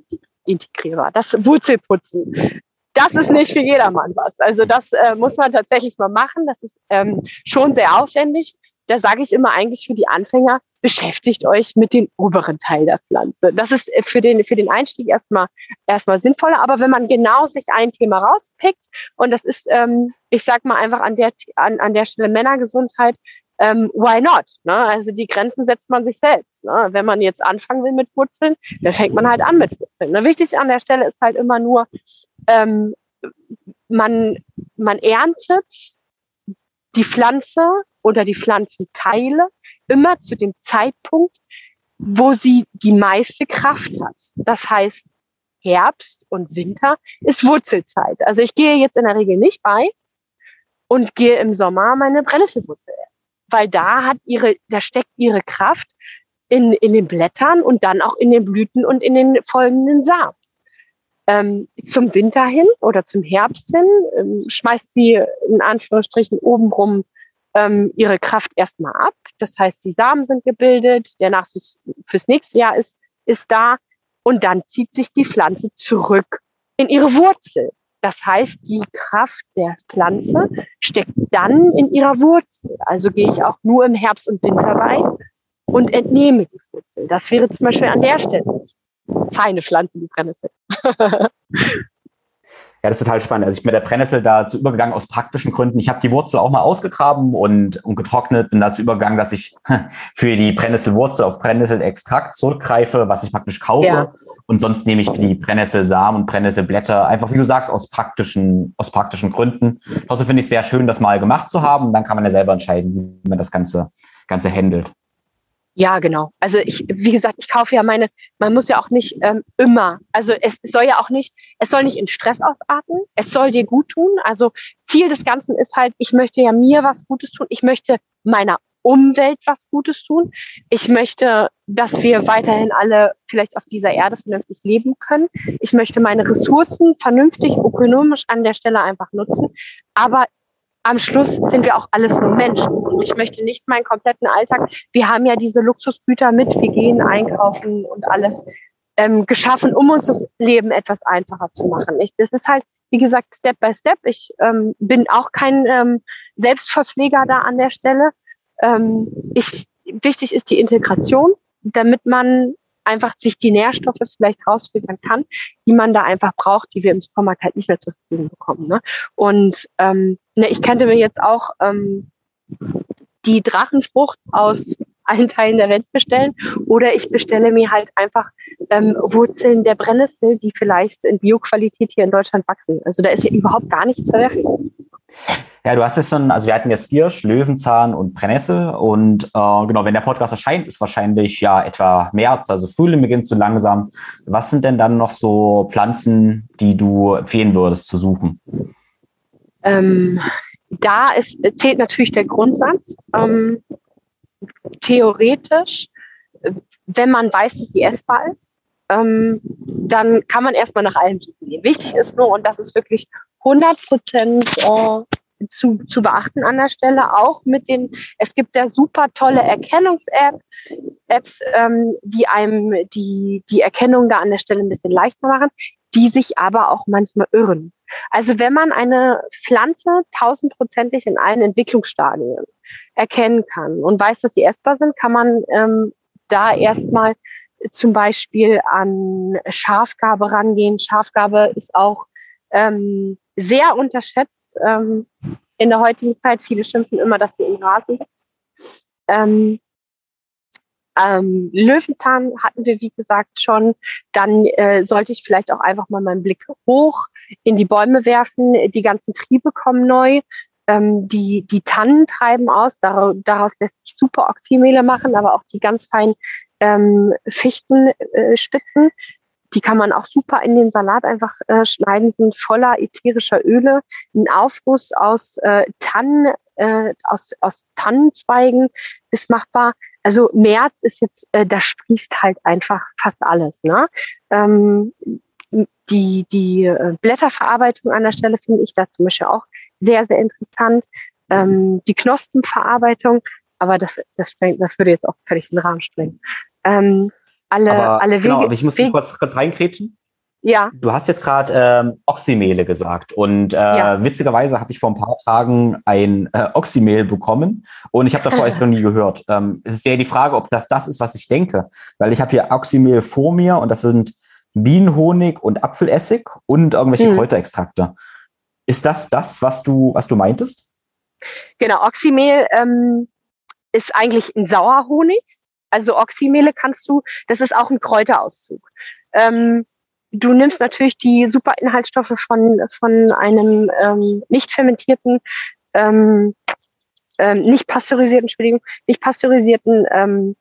integrierbar. Das Wurzelputzen, das ist nicht für jedermann was. Also das äh, muss man tatsächlich mal machen. Das ist ähm, schon sehr aufwendig. Da sage ich immer eigentlich für die Anfänger, beschäftigt euch mit dem oberen Teil der Pflanze. Das ist für den, für den Einstieg erstmal, erstmal sinnvoller. Aber wenn man genau sich ein Thema rauspickt, und das ist, ähm, ich sag mal einfach an der, an, an der Stelle Männergesundheit, ähm, why not? Ne? Also die Grenzen setzt man sich selbst. Ne? Wenn man jetzt anfangen will mit Wurzeln, dann fängt man halt an mit Wurzeln. Ne? Wichtig an der Stelle ist halt immer nur, ähm, man, man erntet die Pflanze oder die Pflanzenteile immer zu dem Zeitpunkt, wo sie die meiste Kraft hat. Das heißt, Herbst und Winter ist Wurzelzeit. Also ich gehe jetzt in der Regel nicht bei und gehe im Sommer meine Brennnesselwurzel weil da hat ihre, da steckt ihre Kraft in, in den Blättern und dann auch in den Blüten und in den folgenden Samen. Ähm, zum Winter hin oder zum Herbst hin ähm, schmeißt sie in Anführungsstrichen obenrum ähm, ihre Kraft erstmal ab. Das heißt, die Samen sind gebildet, der Nachwuchs fürs nächste Jahr ist, ist da und dann zieht sich die Pflanze zurück in ihre Wurzel. Das heißt, die Kraft der Pflanze steckt dann in ihrer Wurzel. Also gehe ich auch nur im Herbst und Winter rein und entnehme die Wurzel. Das wäre zum Beispiel an der Stelle feine Pflanze, die Brennnessel. Ja, das ist total spannend. Also ich bin mit der Brennnessel dazu übergegangen aus praktischen Gründen. Ich habe die Wurzel auch mal ausgegraben und, und getrocknet und dazu übergegangen, dass ich für die Brennnesselwurzel auf Brennnesselextrakt zurückgreife, was ich praktisch kaufe. Ja. Und sonst nehme ich die Brennnesselsamen und Brennnesselblätter, einfach wie du sagst, aus praktischen, aus praktischen Gründen. Trotzdem finde ich es sehr schön, das mal gemacht zu haben. Dann kann man ja selber entscheiden, wie man das Ganze, Ganze handelt. Ja, genau. Also ich, wie gesagt, ich kaufe ja meine, man muss ja auch nicht ähm, immer, also es soll ja auch nicht, es soll nicht in Stress ausarten, es soll dir gut tun. Also Ziel des Ganzen ist halt, ich möchte ja mir was Gutes tun, ich möchte meiner Umwelt was Gutes tun. Ich möchte, dass wir weiterhin alle vielleicht auf dieser Erde vernünftig leben können. Ich möchte meine Ressourcen vernünftig, ökonomisch an der Stelle einfach nutzen. Aber am Schluss sind wir auch alles nur Menschen. Und ich möchte nicht meinen kompletten Alltag, wir haben ja diese Luxusgüter mit, wir gehen einkaufen und alles ähm, geschaffen, um uns das Leben etwas einfacher zu machen. Ich, das ist halt, wie gesagt, Step by Step. Ich ähm, bin auch kein ähm, Selbstverpfleger da an der Stelle. Ähm, ich, wichtig ist die Integration, damit man einfach sich die Nährstoffe vielleicht rausfiltern kann, die man da einfach braucht, die wir im Supermarkt halt nicht mehr zur Verfügung bekommen. Ne? Und ähm, ne, ich könnte mir jetzt auch ähm, die Drachenfrucht aus allen Teilen der Welt bestellen oder ich bestelle mir halt einfach ähm, Wurzeln der Brennnessel, die vielleicht in Bioqualität hier in Deutschland wachsen. Also da ist ja überhaupt gar nichts Verwerfliches. Ja, du hast es schon, also wir hatten jetzt Giersch, Löwenzahn und Brennnessel und äh, genau, wenn der Podcast erscheint, ist wahrscheinlich ja etwa März, also Frühling beginnt so langsam. Was sind denn dann noch so Pflanzen, die du empfehlen würdest zu suchen? Ähm, da ist, zählt natürlich der Grundsatz. Ähm, theoretisch, wenn man weiß, dass sie essbar ist, ähm, dann kann man erstmal nach allem suchen gehen. Wichtig ist nur, und das ist wirklich 100 Prozent äh, zu, zu beachten an der Stelle, auch mit den, es gibt ja super tolle Erkennungs-App, Apps, ähm, die einem die, die Erkennung da an der Stelle ein bisschen leichter machen, die sich aber auch manchmal irren. Also wenn man eine Pflanze tausendprozentig in allen Entwicklungsstadien erkennen kann und weiß, dass sie essbar sind, kann man ähm, da erstmal zum Beispiel an Schafgabe rangehen. Schafgabe ist auch ähm, sehr unterschätzt ähm, in der heutigen Zeit. Viele schimpfen immer, dass sie im Rasen wächst. Ähm, ähm, Löwenzahn hatten wir, wie gesagt, schon. Dann äh, sollte ich vielleicht auch einfach mal meinen Blick hoch in die Bäume werfen. Die ganzen Triebe kommen neu. Ähm, die, die Tannen treiben aus. Daraus, daraus lässt sich super Oxymehle machen, aber auch die ganz feinen ähm, Fichtenspitzen. Äh, die kann man auch super in den Salat einfach äh, schneiden, sind voller ätherischer Öle. Ein Aufguss aus äh, Tannen, äh, aus, aus Tannenzweigen ist machbar. Also März ist jetzt, äh, da sprießt halt einfach fast alles. Ne? Ähm, die die äh, Blätterverarbeitung an der Stelle finde ich da zum Beispiel auch sehr, sehr interessant. Ähm, die Knospenverarbeitung, aber das, das, das würde jetzt auch völlig den Rahmen sprengen. Ähm, alle, aber, alle genau, Wege. Genau, aber ich muss Wege, kurz, kurz reinkrätschen. Ja. Du hast jetzt gerade ähm, Oxymehle gesagt und äh, ja. witzigerweise habe ich vor ein paar Tagen ein äh, Oxymehl bekommen und ich habe davor erst noch nie gehört. Ähm, es ist ja die Frage, ob das das ist, was ich denke, weil ich habe hier Oxymehl vor mir und das sind Bienenhonig und Apfelessig und irgendwelche hm. Kräuterextrakte. Ist das das, was du was du meintest? Genau, Oxymehl ähm, ist eigentlich ein Sauerhonig. Also Oxymehle kannst du, das ist auch ein Kräuterauszug. Ähm, du nimmst natürlich die super Inhaltsstoffe von, von einem ähm, nicht fermentierten, ähm, ähm, nicht pasteurisierten, Entschuldigung, nicht pasteurisierten ähm,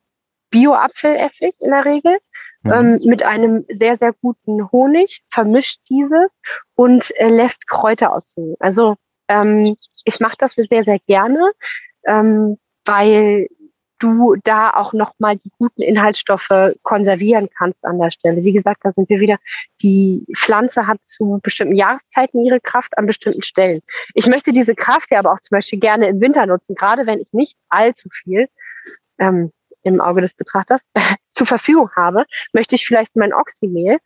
Bio-Apfelessig in der Regel mhm. ähm, mit einem sehr, sehr guten Honig, vermischt dieses und äh, lässt Kräuter aussehen. Also ähm, ich mache das sehr, sehr gerne, ähm, weil du da auch nochmal die guten Inhaltsstoffe konservieren kannst an der Stelle. Wie gesagt, da sind wir wieder, die Pflanze hat zu bestimmten Jahreszeiten ihre Kraft an bestimmten Stellen. Ich möchte diese Kraft ja aber auch zum Beispiel gerne im Winter nutzen, gerade wenn ich nicht allzu viel ähm, im Auge des Betrachters zur Verfügung habe, möchte ich vielleicht mein Oxymehl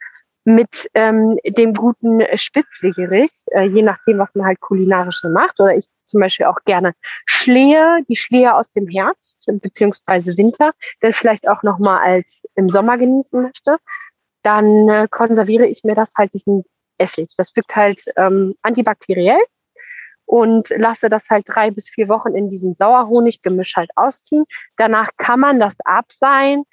mit ähm, dem guten Spitzwegerich, äh, je nachdem, was man halt kulinarisch macht. Oder ich zum Beispiel auch gerne Schlehe, die Schlehe aus dem Herbst beziehungsweise Winter, dann vielleicht auch nochmal als im Sommer genießen möchte. Dann äh, konserviere ich mir das halt diesen Essig. Das wirkt halt ähm, antibakteriell und lasse das halt drei bis vier Wochen in diesem Sauerhoniggemisch halt ausziehen. Danach kann man das abseihen.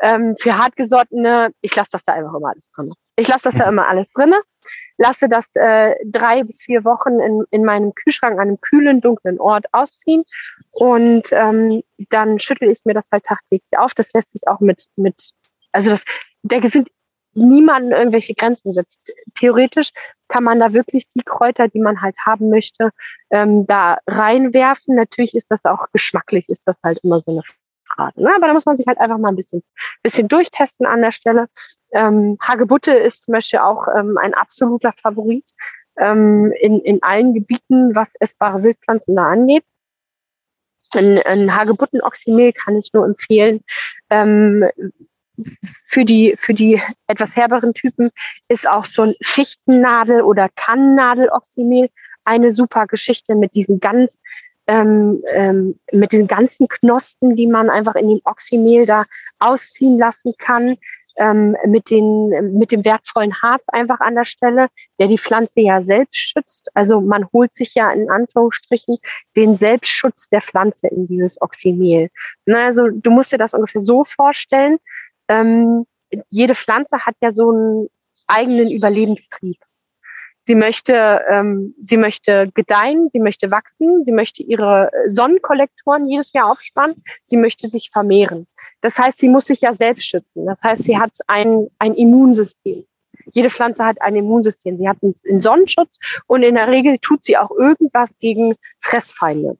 Ähm, für hartgesottene, ich lasse das da einfach immer alles drin. Ich lasse das da immer alles drinne, lasse das äh, drei bis vier Wochen in, in meinem Kühlschrank an einem kühlen, dunklen Ort ausziehen und ähm, dann schüttel ich mir das halt tagtäglich auf. Das lässt sich auch mit, mit also das, da sind niemanden irgendwelche Grenzen setzt. Theoretisch kann man da wirklich die Kräuter, die man halt haben möchte, ähm, da reinwerfen. Natürlich ist das auch geschmacklich, ist das halt immer so eine Frage. Ne? Aber da muss man sich halt einfach mal ein bisschen, bisschen durchtesten an der Stelle. Ähm, Hagebutte ist zum Beispiel auch ähm, ein absoluter Favorit ähm, in, in allen Gebieten, was essbare Wildpflanzen da angeht. Ein, ein Hagebutten-Oxymel kann ich nur empfehlen. Ähm, für die, für die etwas herberen Typen ist auch so ein Fichtennadel- oder Tannennadel-Oxymel eine super Geschichte mit diesen ganz ähm, ähm, mit den ganzen Knospen, die man einfach in dem Oxymehl da ausziehen lassen kann, ähm, mit, den, mit dem wertvollen Harz einfach an der Stelle, der die Pflanze ja selbst schützt. Also man holt sich ja in Anführungsstrichen den Selbstschutz der Pflanze in dieses Oxymehl. Na, also du musst dir das ungefähr so vorstellen. Ähm, jede Pflanze hat ja so einen eigenen Überlebenstrieb. Sie möchte, ähm, sie möchte gedeihen, sie möchte wachsen, sie möchte ihre Sonnenkollektoren jedes Jahr aufspannen, sie möchte sich vermehren. Das heißt, sie muss sich ja selbst schützen. Das heißt, sie hat ein, ein Immunsystem. Jede Pflanze hat ein Immunsystem. Sie hat einen Sonnenschutz und in der Regel tut sie auch irgendwas gegen Fressfeinde.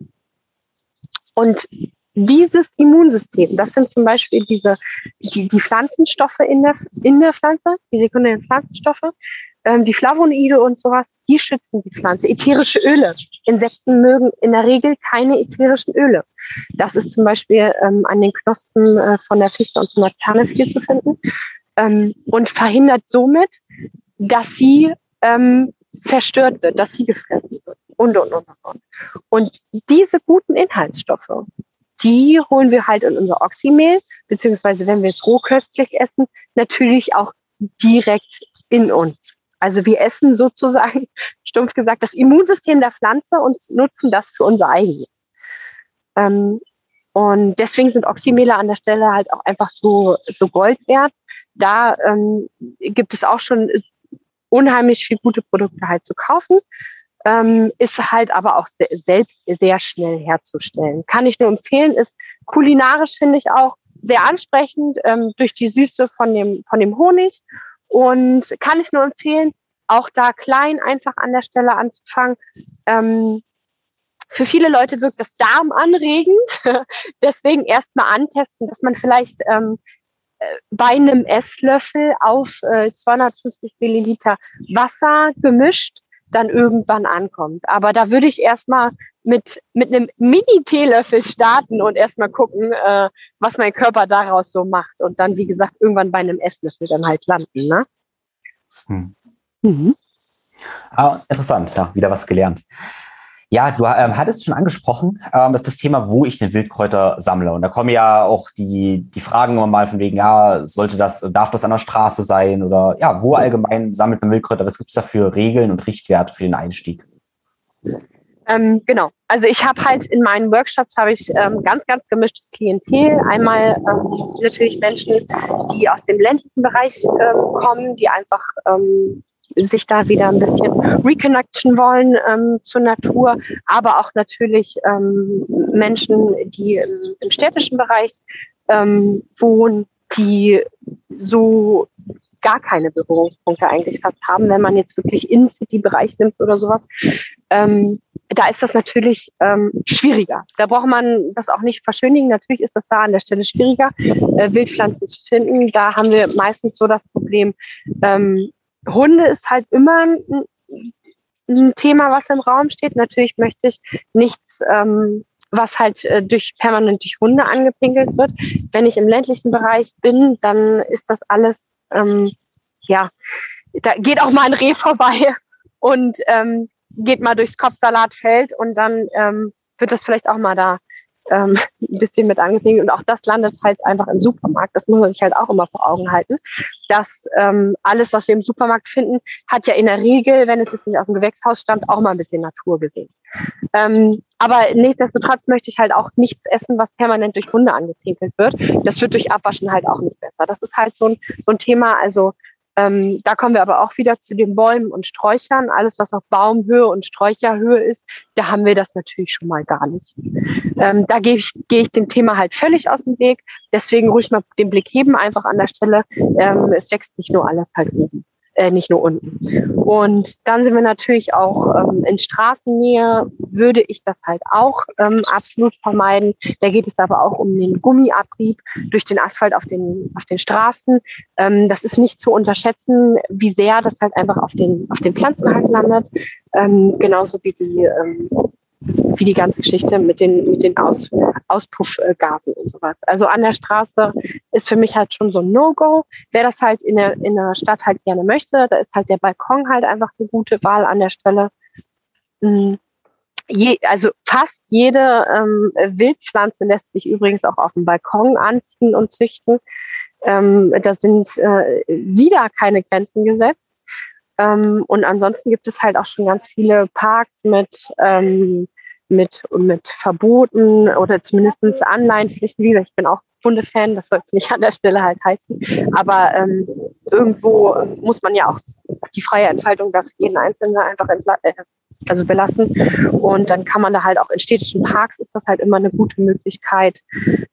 Und dieses Immunsystem, das sind zum Beispiel diese, die, die Pflanzenstoffe in der, in der Pflanze, die sekundären Pflanzenstoffe, ähm, die Flavonoide und sowas, die schützen die Pflanze. Ätherische Öle. Insekten mögen in der Regel keine ätherischen Öle. Das ist zum Beispiel ähm, an den Knospen äh, von der Fichte und von der Tanne viel zu finden ähm, und verhindert somit, dass sie ähm, zerstört wird, dass sie gefressen wird und, und, und, und. Und diese guten Inhaltsstoffe, die holen wir halt in unser Oxymehl, beziehungsweise wenn wir es rohköstlich essen, natürlich auch direkt in uns. Also wir essen sozusagen, stumpf gesagt, das Immunsystem der Pflanze und nutzen das für unser eigenes. Ähm, und deswegen sind Oxymele an der Stelle halt auch einfach so, so Gold wert. Da ähm, gibt es auch schon unheimlich viel gute Produkte halt zu kaufen. Ähm, ist halt aber auch se selbst sehr schnell herzustellen. Kann ich nur empfehlen, ist kulinarisch finde ich auch sehr ansprechend ähm, durch die Süße von dem, von dem Honig und kann ich nur empfehlen, auch da klein einfach an der Stelle anzufangen. Ähm, für viele Leute wirkt das Darm anregend. Deswegen erstmal antesten, dass man vielleicht ähm, äh, bei einem Esslöffel auf äh, 250 Milliliter Wasser gemischt dann irgendwann ankommt. Aber da würde ich erstmal mit, mit einem Mini-Teelöffel starten und erstmal gucken, äh, was mein Körper daraus so macht. Und dann, wie gesagt, irgendwann bei einem Esslöffel dann halt landen. Ne? Hm. Mhm. Ah, interessant, ja, wieder was gelernt. Ja, du ähm, hattest schon angesprochen, ähm, dass das Thema, wo ich den Wildkräuter sammle. Und da kommen ja auch die, die Fragen immer mal von wegen, ja, sollte das, darf das an der Straße sein oder ja, wo allgemein sammelt man Wildkräuter? Was gibt es da für Regeln und Richtwerte für den Einstieg? Ähm, genau. Also ich habe halt in meinen Workshops habe ich ähm, ganz, ganz gemischtes Klientel. Einmal ähm, natürlich Menschen, die aus dem ländlichen Bereich ähm, kommen, die einfach ähm, sich da wieder ein bisschen reconnection wollen ähm, zur Natur, aber auch natürlich ähm, Menschen, die im, im städtischen Bereich ähm, wohnen, die so gar keine Berührungspunkte eigentlich fast haben, wenn man jetzt wirklich in City-Bereich nimmt oder sowas. Ähm, da ist das natürlich ähm, schwieriger. Da braucht man das auch nicht verschönigen. Natürlich ist das da an der Stelle schwieriger, äh, Wildpflanzen zu finden. Da haben wir meistens so das Problem, ähm, Hunde ist halt immer ein, ein, Thema, was im Raum steht. Natürlich möchte ich nichts, ähm, was halt äh, durch permanent durch Hunde angepinkelt wird. Wenn ich im ländlichen Bereich bin, dann ist das alles, ähm, ja, da geht auch mal ein Reh vorbei und ähm, geht mal durchs Kopfsalatfeld und dann ähm, wird das vielleicht auch mal da ähm, ein bisschen mit angepinkt. Und auch das landet halt einfach im Supermarkt. Das muss man sich halt auch immer vor Augen halten. Dass ähm, alles, was wir im Supermarkt finden, hat ja in der Regel, wenn es jetzt nicht aus dem Gewächshaus stammt, auch mal ein bisschen Natur gesehen. Ähm, aber nichtsdestotrotz möchte ich halt auch nichts essen, was permanent durch Hunde angepinkelt wird. Das wird durch Abwaschen halt auch nicht besser. Das ist halt so ein, so ein Thema. Also ähm, da kommen wir aber auch wieder zu den Bäumen und Sträuchern. Alles, was auf Baumhöhe und Sträucherhöhe ist, da haben wir das natürlich schon mal gar nicht. Ähm, da gehe ich, geh ich dem Thema halt völlig aus dem Weg. Deswegen ruhig mal den Blick heben, einfach an der Stelle. Ähm, es wächst nicht nur alles halt oben äh, nicht nur unten. Und dann sind wir natürlich auch ähm, in Straßennähe, würde ich das halt auch ähm, absolut vermeiden. Da geht es aber auch um den Gummiabrieb durch den Asphalt auf den, auf den Straßen. Ähm, das ist nicht zu unterschätzen, wie sehr das halt einfach auf den, auf den Pflanzen halt landet. Ähm, genauso wie die ähm, wie die ganze Geschichte mit den, mit den Aus, Auspuffgasen und sowas. Also an der Straße ist für mich halt schon so ein No-Go. Wer das halt in der, in der Stadt halt gerne möchte, da ist halt der Balkon halt einfach eine gute Wahl an der Stelle. Mhm. Je, also fast jede ähm, Wildpflanze lässt sich übrigens auch auf dem Balkon anziehen und züchten. Ähm, da sind äh, wieder keine Grenzen gesetzt. Ähm, und ansonsten gibt es halt auch schon ganz viele Parks mit ähm, mit, mit Verboten oder zumindest Anleihenpflichten. Wie gesagt, ich bin auch Hundefan, das soll es nicht an der Stelle halt heißen. Aber ähm, irgendwo muss man ja auch die freie Entfaltung da für jeden Einzelnen einfach äh, also belassen. Und dann kann man da halt auch in städtischen Parks ist das halt immer eine gute Möglichkeit.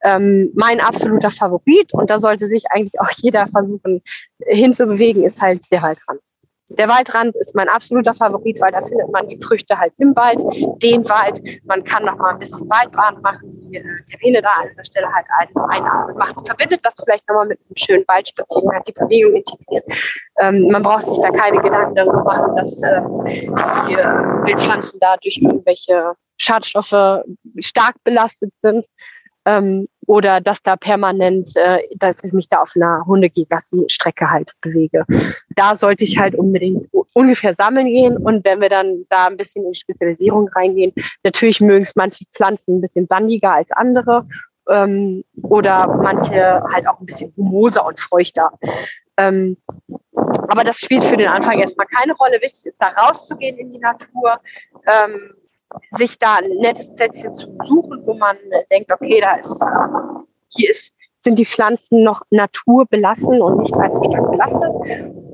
Ähm, mein absoluter Favorit, und da sollte sich eigentlich auch jeder versuchen hinzubewegen, ist halt der Waldrand. Der Waldrand ist mein absoluter Favorit, weil da findet man die Früchte halt im Wald, den Wald. Man kann noch mal ein bisschen Waldbahn machen, die äh, Termine da an der Stelle halt ein, einatmen macht. Verbindet das vielleicht nochmal mit einem schönen Waldspaziergang, hat die Bewegung integriert. Ähm, man braucht sich da keine Gedanken darüber machen, dass äh, die äh, Wildpflanzen da durch irgendwelche Schadstoffe stark belastet sind ähm, oder dass da permanent, äh, dass ich mich da auf einer Hundegassi-Strecke halt bewege. Da sollte ich halt unbedingt ungefähr sammeln gehen und wenn wir dann da ein bisschen in Spezialisierung reingehen, natürlich mögen es manche Pflanzen ein bisschen sandiger als andere ähm, oder manche halt auch ein bisschen humoser und feuchter. Ähm, aber das spielt für den Anfang erstmal keine Rolle. Wichtig ist, da rauszugehen in die Natur, ähm, sich da ein nettes Plätzchen zu suchen, wo man denkt, okay, da ist, hier ist, sind die Pflanzen noch naturbelassen und nicht allzu stark belastet.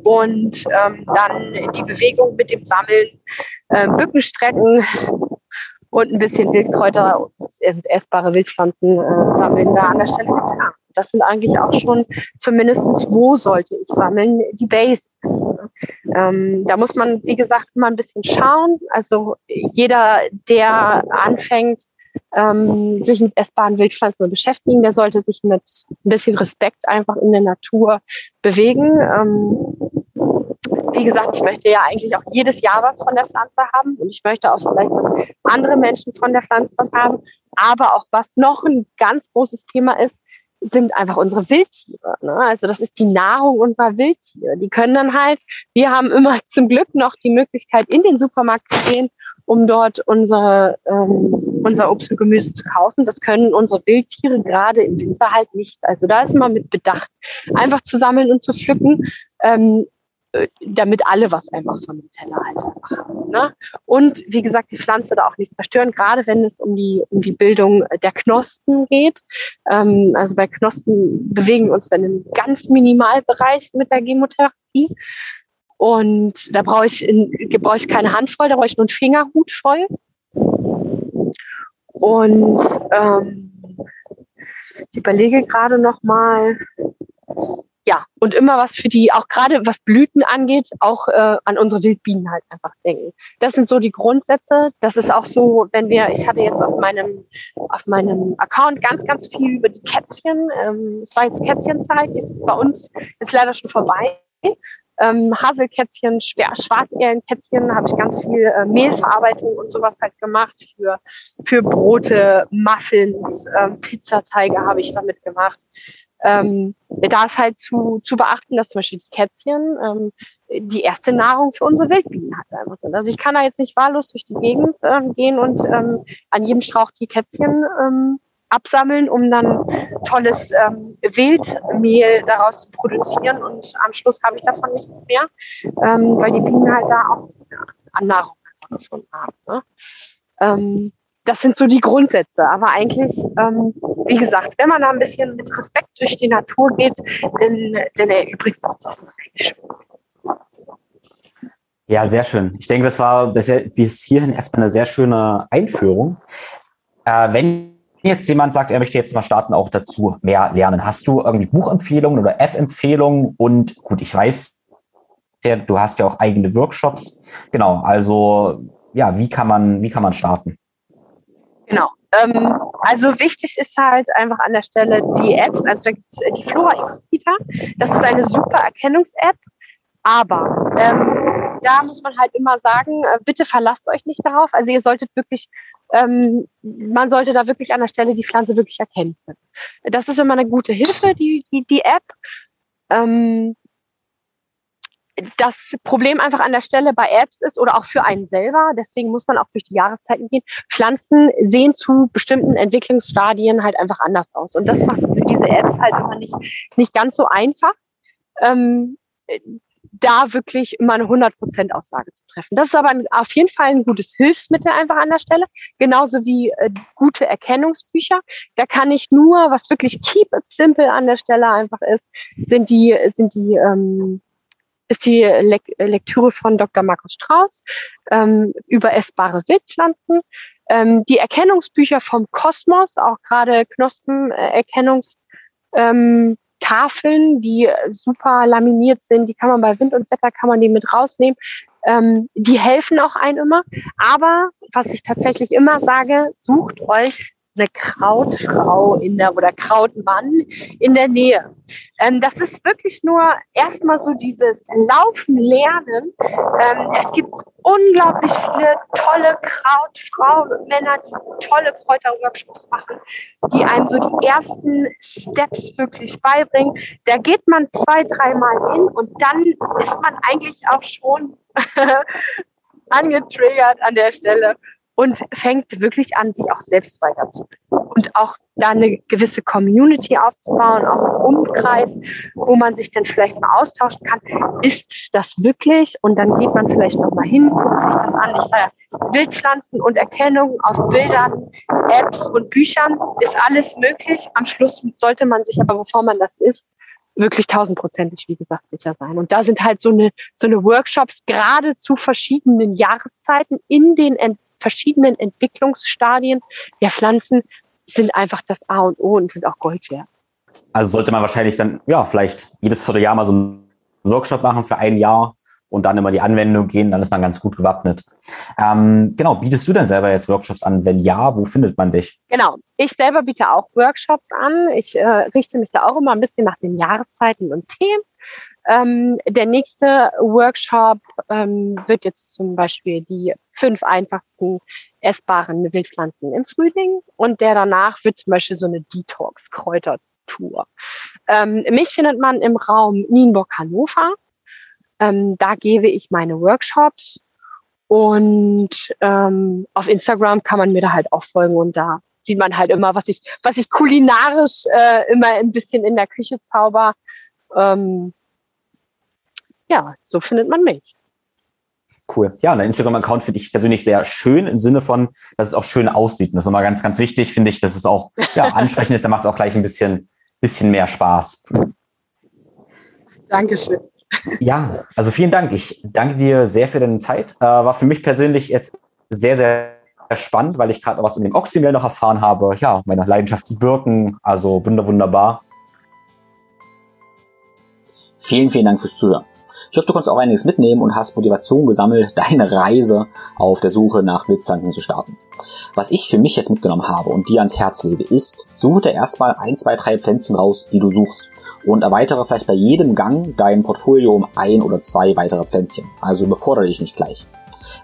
Und ähm, dann die Bewegung mit dem Sammeln, äh, Bückenstrecken und ein bisschen Wildkräuter und essbare Wildpflanzen äh, sammeln da an der Stelle getan. Das sind eigentlich auch schon zumindest, wo sollte ich sammeln, die Basics. Ähm, da muss man, wie gesagt, immer ein bisschen schauen. Also jeder, der anfängt, ähm, sich mit essbaren Wildpflanzen zu beschäftigen, der sollte sich mit ein bisschen Respekt einfach in der Natur bewegen. Ähm, wie gesagt, ich möchte ja eigentlich auch jedes Jahr was von der Pflanze haben und ich möchte auch vielleicht, dass andere Menschen von der Pflanze was haben. Aber auch was noch ein ganz großes Thema ist, sind einfach unsere Wildtiere. Ne? Also das ist die Nahrung unserer Wildtiere. Die können dann halt, wir haben immer zum Glück noch die Möglichkeit, in den Supermarkt zu gehen, um dort unsere, ähm, unser Obst und Gemüse zu kaufen. Das können unsere Wildtiere gerade im Winter halt nicht. Also da ist immer mit Bedacht, einfach zu sammeln und zu pflücken. Ähm, äh, damit alle was einfach von dem Teller halt einfach haben. Ne? Und wie gesagt, die Pflanze da auch nicht zerstören, gerade wenn es um die, um die Bildung der Knospen geht. Ähm, also bei Knospen bewegen wir uns dann im ganz Minimalbereich mit der Chemotherapie. Und da brauche ich, in, ich keine Hand voll, da brauche ich nur einen Fingerhut voll. Und ähm, ich überlege gerade noch mal, ja, und immer was für die, auch gerade was Blüten angeht, auch äh, an unsere Wildbienen halt einfach denken. Das sind so die Grundsätze. Das ist auch so, wenn wir, ich hatte jetzt auf meinem, auf meinem Account ganz, ganz viel über die Kätzchen. Ähm, es war jetzt Kätzchenzeit, die ist jetzt bei uns ist leider schon vorbei. Ähm, Haselkätzchen, Schwarzerlenkätzchen, habe ich ganz viel äh, Mehlverarbeitung und sowas halt gemacht für, für Brote, Muffins, ähm, Pizzateige habe ich damit gemacht ähm, da ist halt zu, zu beachten, dass zum Beispiel die Kätzchen ähm, die erste Nahrung für unsere Wildbienen halt einfach sind. Also ich kann da jetzt nicht wahllos durch die Gegend ähm, gehen und ähm, an jedem Strauch die Kätzchen ähm, absammeln, um dann tolles ähm, Wildmehl daraus zu produzieren und am Schluss habe ich davon nichts mehr, ähm, weil die Bienen halt da auch an Nahrung gefunden haben. Ne? Ähm, das sind so die Grundsätze. Aber eigentlich, ähm, wie gesagt, wenn man da ein bisschen mit Respekt durch die Natur geht, dann, dann erübrigt sich das eigentlich schon. Ja, sehr schön. Ich denke, das war bis hierhin erstmal eine sehr schöne Einführung. Äh, wenn jetzt jemand sagt, er möchte jetzt mal starten, auch dazu mehr lernen, hast du irgendwie Buchempfehlungen oder App-Empfehlungen? Und gut, ich weiß, du hast ja auch eigene Workshops. Genau, also ja, wie kann man, wie kann man starten? Genau. Ähm, also wichtig ist halt einfach an der Stelle die Apps, also da gibt es die Flora Incognita. Das ist eine super Erkennungs-App, aber ähm, da muss man halt immer sagen, äh, bitte verlasst euch nicht darauf. Also ihr solltet wirklich, ähm, man sollte da wirklich an der Stelle die Pflanze wirklich erkennen können. Das ist immer eine gute Hilfe, die, die, die App. Ähm, das Problem einfach an der Stelle bei Apps ist oder auch für einen selber, deswegen muss man auch durch die Jahreszeiten gehen, Pflanzen sehen zu bestimmten Entwicklungsstadien halt einfach anders aus. Und das macht für diese Apps halt immer nicht, nicht ganz so einfach, ähm, da wirklich immer eine 100% Aussage zu treffen. Das ist aber auf jeden Fall ein gutes Hilfsmittel einfach an der Stelle, genauso wie äh, gute Erkennungsbücher. Da kann ich nur, was wirklich keep it simple an der Stelle einfach ist, sind die, sind die ähm, ist die Le Lektüre von Dr. Markus Strauß ähm, über essbare Wildpflanzen. Ähm, die Erkennungsbücher vom Kosmos, auch gerade Knospenerkennungstafeln, ähm, die super laminiert sind, die kann man bei Wind und Wetter, kann man die mit rausnehmen. Ähm, die helfen auch einem immer. Aber was ich tatsächlich immer sage, sucht euch eine Krautfrau in der oder Krautmann in der Nähe. Ähm, das ist wirklich nur erstmal so dieses Laufen lernen. Ähm, es gibt unglaublich viele tolle Krautfrauen und Männer, die tolle Kräuterworkshops machen, die einem so die ersten Steps wirklich beibringen. Da geht man zwei, dreimal hin und dann ist man eigentlich auch schon angetriggert an der Stelle und fängt wirklich an, sich auch selbst weiterzubilden und auch da eine gewisse Community aufzubauen, auch einen Umkreis, wo man sich dann vielleicht mal austauschen kann. Ist das wirklich? Und dann geht man vielleicht noch mal hin, guckt sich das an. Ich sage, Wildpflanzen und Erkennung auf Bildern, Apps und Büchern ist alles möglich. Am Schluss sollte man sich aber, bevor man das ist, wirklich tausendprozentig, wie gesagt, sicher sein. Und da sind halt so eine, so eine Workshops gerade zu verschiedenen Jahreszeiten in den Ent verschiedenen Entwicklungsstadien der Pflanzen sind einfach das A und O und sind auch Gold wert. Also sollte man wahrscheinlich dann, ja, vielleicht jedes Vierteljahr mal so einen Workshop machen für ein Jahr und dann immer die Anwendung gehen, dann ist man ganz gut gewappnet. Ähm, genau, bietest du denn selber jetzt Workshops an? Wenn ja, wo findet man dich? Genau, ich selber biete auch Workshops an. Ich äh, richte mich da auch immer ein bisschen nach den Jahreszeiten und Themen. Ähm, der nächste Workshop ähm, wird jetzt zum Beispiel die fünf einfachsten essbaren Wildpflanzen im Frühling und der danach wird zum Beispiel so eine Detox-Kräutertour. Ähm, mich findet man im Raum Nienburg-Hannover. Ähm, da gebe ich meine Workshops und ähm, auf Instagram kann man mir da halt auch folgen und da sieht man halt immer, was ich, was ich kulinarisch äh, immer ein bisschen in der Küche zauber. Ähm, ja, so findet man mich. Cool. Ja, und der Instagram-Account finde ich persönlich sehr schön im Sinne von, dass es auch schön aussieht. Und das ist immer ganz, ganz wichtig, finde ich, dass es auch ja, ansprechend ist. Da macht es auch gleich ein bisschen, bisschen mehr Spaß. Dankeschön. Ja, also vielen Dank. Ich danke dir sehr für deine Zeit. Äh, war für mich persönlich jetzt sehr, sehr spannend, weil ich gerade was in dem Oxymel noch erfahren habe. Ja, meine Leidenschaft zu Birken. Also wunder, wunderbar. Vielen, vielen Dank fürs Zuhören. Ich hoffe, du konntest auch einiges mitnehmen und hast Motivation gesammelt, deine Reise auf der Suche nach Wildpflanzen zu starten. Was ich für mich jetzt mitgenommen habe und dir ans Herz lege, ist, suche dir erstmal ein, zwei, drei Pflänzchen raus, die du suchst und erweitere vielleicht bei jedem Gang dein Portfolio um ein oder zwei weitere Pflänzchen. Also überfordere dich nicht gleich.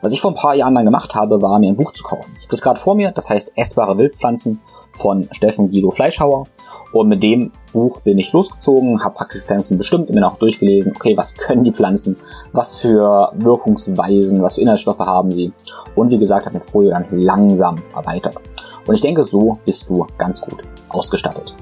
Was ich vor ein paar Jahren dann gemacht habe, war mir ein Buch zu kaufen. Ich habe das gerade vor mir, das heißt Essbare Wildpflanzen von Steffen Guido Fleischhauer. Und mit dem Buch bin ich losgezogen, habe praktisch Pflanzen bestimmt mir auch durchgelesen, okay, was können die Pflanzen, was für Wirkungsweisen, was für Inhaltsstoffe haben sie. Und wie gesagt, habe mit Folie dann langsam erweitert. Und ich denke, so bist du ganz gut ausgestattet.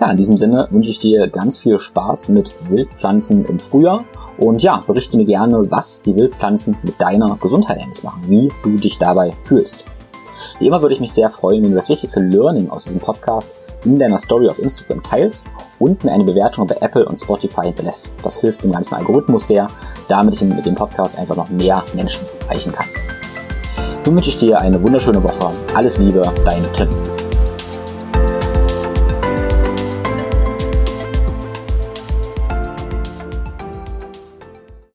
Ja, in diesem Sinne wünsche ich dir ganz viel Spaß mit Wildpflanzen im Frühjahr und ja, berichte mir gerne, was die Wildpflanzen mit deiner Gesundheit eigentlich machen, wie du dich dabei fühlst. Wie immer würde ich mich sehr freuen, wenn du das wichtigste Learning aus diesem Podcast in deiner Story auf Instagram teilst und mir eine Bewertung bei Apple und Spotify hinterlässt. Das hilft dem ganzen Algorithmus sehr, damit ich mit dem Podcast einfach noch mehr Menschen erreichen kann. Nun wünsche ich dir eine wunderschöne Woche. Alles Liebe, dein Tim.